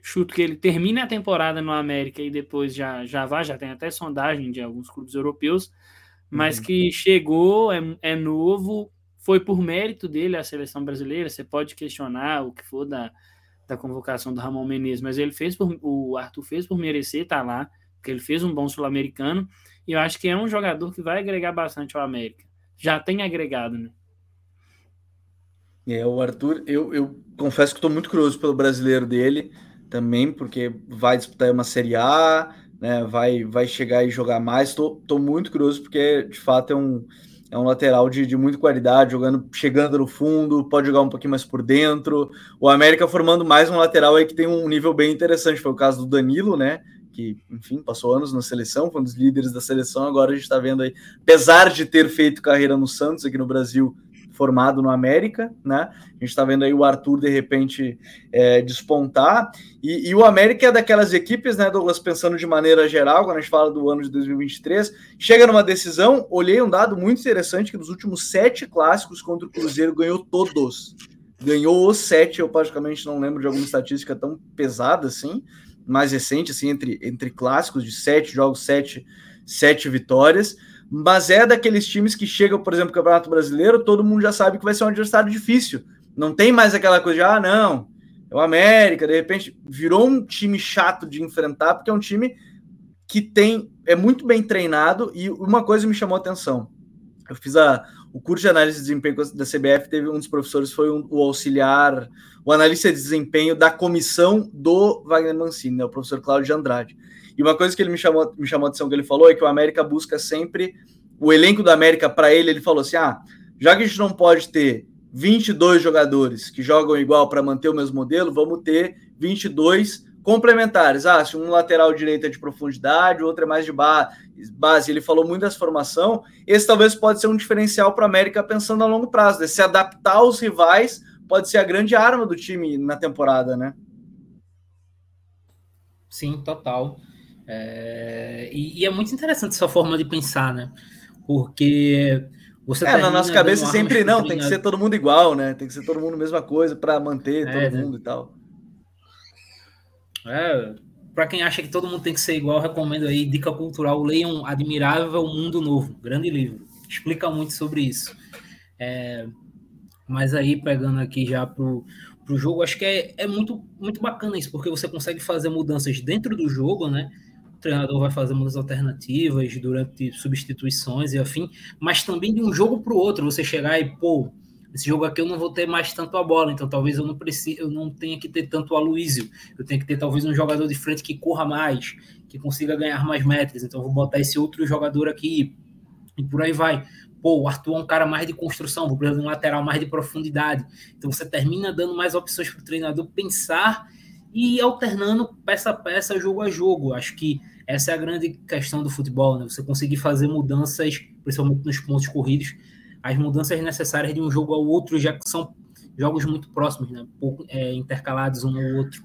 C: chuto que ele termine a temporada no América e depois já, já vá, já tem até sondagem de alguns clubes europeus, mas uhum. que chegou, é, é novo, foi por mérito dele a seleção brasileira. Você pode questionar o que for da, da convocação do Ramon Menezes, mas ele fez por, o Arthur fez por merecer estar tá lá, porque ele fez um bom sul-americano, e eu acho que é um jogador que vai agregar bastante ao América. Já tem agregado, né?
A: É, o Arthur, eu, eu confesso que estou muito curioso pelo brasileiro dele também, porque vai disputar uma Série A, né, vai, vai chegar e jogar mais. Estou muito curioso, porque de fato é um, é um lateral de, de muita qualidade, jogando, chegando no fundo, pode jogar um pouquinho mais por dentro. O América formando mais um lateral aí que tem um nível bem interessante. Foi o caso do Danilo, né? Que, enfim, passou anos na seleção, foi um dos líderes da seleção. Agora a gente está vendo aí, apesar de ter feito carreira no Santos aqui no Brasil, formado no América, né? A gente está vendo aí o Arthur de repente é, despontar. E, e, o América é daquelas equipes, né, Douglas, pensando de maneira geral, quando a gente fala do ano de 2023, chega numa decisão. Olhei um dado muito interessante que nos últimos sete clássicos contra o Cruzeiro ganhou todos. Ganhou os sete, eu praticamente não lembro de alguma estatística tão pesada assim, mais recente, assim, entre, entre clássicos, de sete jogos, sete, sete vitórias mas é daqueles times que chegam, por exemplo, no Campeonato Brasileiro, todo mundo já sabe que vai ser um adversário difícil. Não tem mais aquela coisa de, ah, não, é o América, de repente virou um time chato de enfrentar, porque é um time que tem, é muito bem treinado, e uma coisa me chamou a atenção. Eu fiz a, o curso de análise de desempenho da CBF, teve um dos professores, foi um, o auxiliar, o analista de desempenho da comissão do Wagner Mancini, né, o professor Cláudio de Andrade. E uma coisa que ele me chamou, me chamou a atenção que ele falou é que o América busca sempre o elenco do América para ele. Ele falou assim: ah, já que a gente não pode ter 22 jogadores que jogam igual para manter o mesmo modelo, vamos ter 22 complementares. Ah, se um lateral direito é de profundidade, o outro é mais de base. Ele falou muito dessa formação. Esse talvez pode ser um diferencial para a América pensando a longo prazo. Né? Se adaptar aos rivais pode ser a grande arma do time na temporada, né?
B: Sim, total. É, e, e, é muito interessante essa forma de pensar, né? Porque
A: você é, na nossa cabeça sempre não, tem que ser todo mundo igual, né? Tem que ser todo mundo a mesma coisa para manter é, todo né? mundo e tal.
B: É, para quem acha que todo mundo tem que ser igual, recomendo aí dica cultural, leiam Admirável Mundo Novo, grande livro, explica muito sobre isso. É, mas aí pegando aqui já pro pro jogo, acho que é, é muito, muito bacana isso, porque você consegue fazer mudanças dentro do jogo, né? Treinador vai fazer muitas alternativas durante substituições e afim, mas também de um jogo para o outro, você chegar e, pô, esse jogo aqui eu não vou ter mais tanto a bola, então talvez eu não precise, eu não tenha que ter tanto o Aloysio, eu tenho que ter talvez um jogador de frente que corra mais, que consiga ganhar mais metros, então vou botar esse outro jogador aqui e por aí vai. Pô, o Arthur é um cara mais de construção, vou precisar de um lateral mais de profundidade. Então você termina dando mais opções para o treinador pensar e alternando peça a peça, jogo a jogo. Acho que essa é a grande questão do futebol, né? Você conseguir fazer mudanças, principalmente nos pontos corridos, as mudanças necessárias de um jogo ao outro, já que são jogos muito próximos, né? Pouco, é, intercalados um ao outro.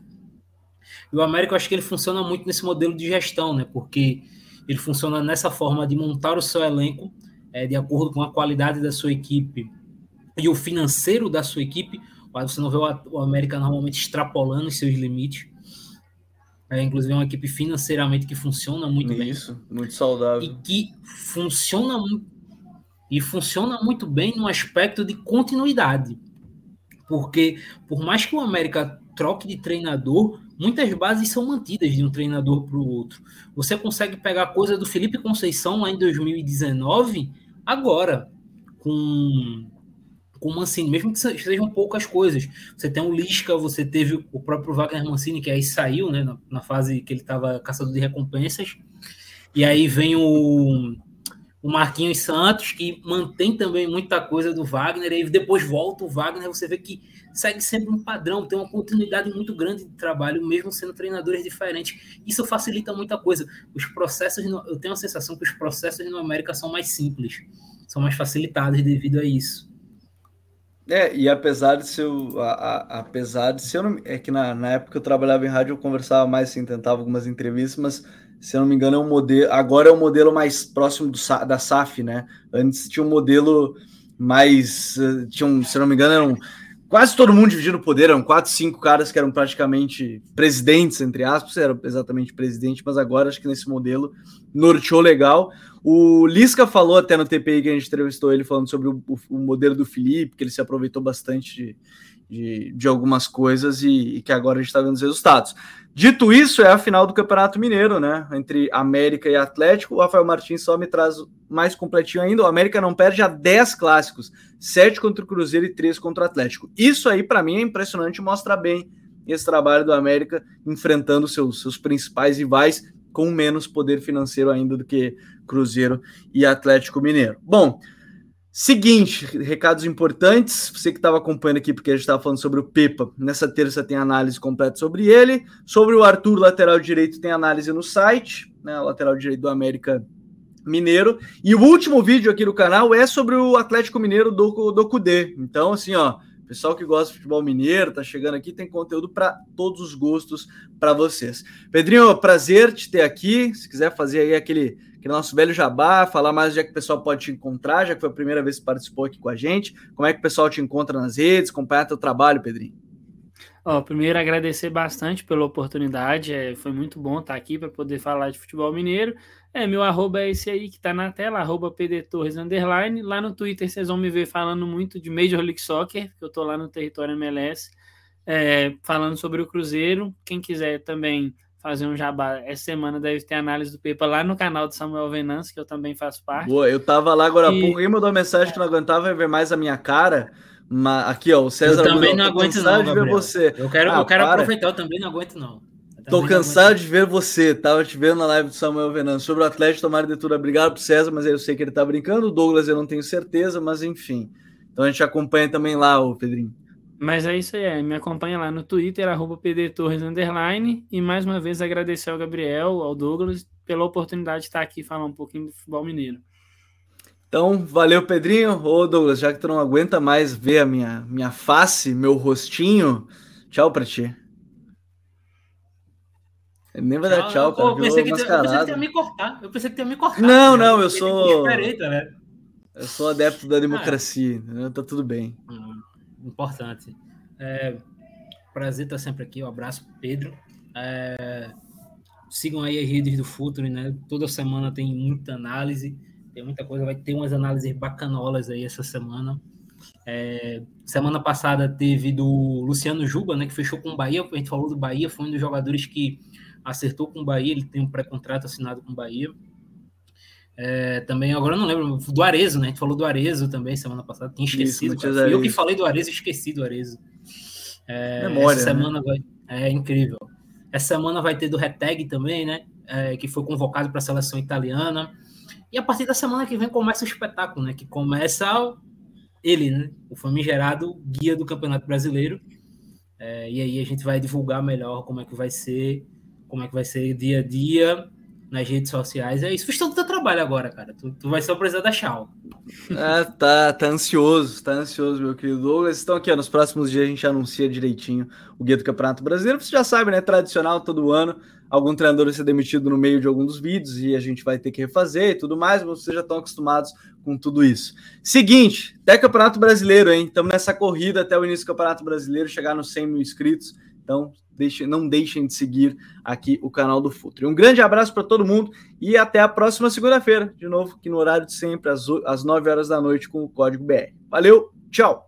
B: E o América, eu acho que ele funciona muito nesse modelo de gestão, né? Porque ele funciona nessa forma de montar o seu elenco é, de acordo com a qualidade da sua equipe e o financeiro da sua equipe. Você não vê o América normalmente extrapolando os seus limites. É, inclusive é uma equipe financeiramente que funciona muito
A: Isso,
B: bem.
A: Isso, muito saudável.
B: E que funciona e funciona muito bem no aspecto de continuidade. Porque por mais que o América troque de treinador, muitas bases são mantidas de um treinador para o outro. Você consegue pegar coisa do Felipe Conceição lá em 2019, agora, com com o Mancini, mesmo que sejam poucas coisas. Você tem o Lisca, você teve o próprio Wagner Mancini, que aí saiu, né, na, na fase que ele estava caçador de recompensas. E aí vem o, o Marquinhos Santos, que mantém também muita coisa do Wagner, e depois volta o Wagner, você vê que segue sempre um padrão, tem uma continuidade muito grande de trabalho, mesmo sendo treinadores diferentes. Isso facilita muita coisa. Os processos, eu tenho a sensação que os processos no América são mais simples, são mais facilitados devido a isso.
A: É, e apesar de ser, apesar de ser, é que na, na época que eu trabalhava em rádio eu conversava mais, assim, tentava algumas entrevistas, mas se eu não me engano é um modelo, agora é um modelo mais próximo do, da SAF, né? Antes tinha um modelo mais, eh, tinha um, se eu não me engano eram quase todo mundo dividindo o poder, eram quatro, cinco caras que eram praticamente presidentes, entre aspas, eram exatamente presidente, mas agora acho que nesse modelo norteou legal. O Lisca falou até no TPI que a gente entrevistou ele falando sobre o, o, modelo do Felipe, que ele se aproveitou bastante de, de, de algumas coisas e, e que agora a gente está vendo os resultados. Dito isso, é a final do Campeonato Mineiro, né? Entre América e Atlético. O Rafael Martins só me traz mais completinho ainda. O América não perde a 10 clássicos, 7 contra o Cruzeiro e 3 contra o Atlético. Isso aí, para mim, é impressionante, mostra bem esse trabalho do América enfrentando seus, seus principais rivais com menos poder financeiro ainda do que Cruzeiro e Atlético Mineiro. Bom, Seguinte, recados importantes. Você que estava acompanhando aqui, porque a gente estava falando sobre o Pepa, nessa terça tem análise completa sobre ele. Sobre o Arthur, lateral direito, tem análise no site, né? Lateral direito do América Mineiro. E o último vídeo aqui do canal é sobre o Atlético Mineiro do, do Cudê. Então, assim, ó, pessoal que gosta de futebol mineiro, tá chegando aqui, tem conteúdo para todos os gostos para vocês. Pedrinho, prazer te ter aqui. Se quiser fazer aí aquele aquele nosso velho jabá, falar mais onde é que o pessoal pode te encontrar, já que foi a primeira vez que participou aqui com a gente. Como é que o pessoal te encontra nas redes, acompanhar teu trabalho, Pedrinho?
C: Ó, primeiro agradecer bastante pela oportunidade, é, foi muito bom estar aqui para poder falar de futebol mineiro. É, meu arroba é esse aí que está na tela, arroba pdtorres, underline. Lá no Twitter vocês vão me ver falando muito de Major League Soccer, que eu estou lá no território MLS, é, falando sobre o Cruzeiro. Quem quiser também fazer um jabá. Essa semana deve ter análise do Pepa lá no canal do Samuel Venâncio, que eu também faço parte.
A: Boa, eu tava lá agora há e... pouco, e mandou uma mensagem que não aguentava ver mais a minha cara. Mas aqui, ó, o César.
B: Eu também não aguento, não. De ver você. Eu quero, ah, eu quero aproveitar, eu também não aguento, não.
A: Tô cansado de ver você. Tava te vendo na live do Samuel Venâncio sobre o Atlético, tomara de tudo. Obrigado pro César, mas eu sei que ele tá brincando. O Douglas eu não tenho certeza, mas enfim. Então a gente acompanha também lá, o Pedrinho.
C: Mas é isso aí, é. me acompanha lá no Twitter, arroba pdtorres, underline, e mais uma vez agradecer ao Gabriel, ao Douglas, pela oportunidade de estar aqui falar um pouquinho do futebol mineiro.
A: Então, valeu, Pedrinho. Ô, Douglas, já que tu não aguenta mais ver a minha, minha face, meu rostinho, tchau pra ti. Nem vai dar tchau, cara.
B: eu, pensei que eu pensei que ia me cortar. Eu pensei que ia me cortar.
A: Não, não, eu sou. Né? Eu sou adepto da democracia. Ah. Tá tudo bem.
B: Hum importante. É, prazer estar sempre aqui. Um abraço, Pedro. É, sigam aí as redes do Futuro, né? Toda semana tem muita análise, tem muita coisa. Vai ter umas análises bacanolas aí essa semana. É, semana passada teve do Luciano Juba, né? Que fechou com o Bahia. A gente falou do Bahia, foi um dos jogadores que acertou com o Bahia. Ele tem um pré-contrato assinado com o Bahia. É, também, agora eu não lembro, do Arezo, né? A gente falou do Arezo também semana passada, tinha esquecido. Isso, eu que falei do Arezo esqueci do Arezo. É, Memória, essa né? semana né? vai. É incrível. Essa semana vai ter do Reteg também, né? É, que foi convocado para a seleção italiana. E a partir da semana que vem começa o espetáculo, né? Que começa ele, né? O famigerado guia do Campeonato Brasileiro. É, e aí a gente vai divulgar melhor como é que vai ser, como é que vai ser dia a dia nas redes sociais. É isso. Fiz todo o teu trabalho agora, cara. Tu, tu vai só precisar da tchau.
A: É, tá, tá ansioso, tá ansioso, meu querido Douglas. Então, aqui, ó, nos próximos dias a gente anuncia direitinho o guia do Campeonato Brasileiro. Você já sabe, né? Tradicional todo ano. Algum treinador vai ser demitido no meio de algum dos vídeos e a gente vai ter que refazer e tudo mais, mas vocês já estão acostumados com tudo isso. Seguinte, até Campeonato Brasileiro, hein? Estamos nessa corrida até o início do Campeonato Brasileiro, chegar nos 100 mil inscritos. Então, deixe, não deixem de seguir aqui o canal do Futre. Um grande abraço para todo mundo e até a próxima segunda-feira, de novo, aqui no horário de sempre, às, às 9 horas da noite, com o código BR. Valeu, tchau!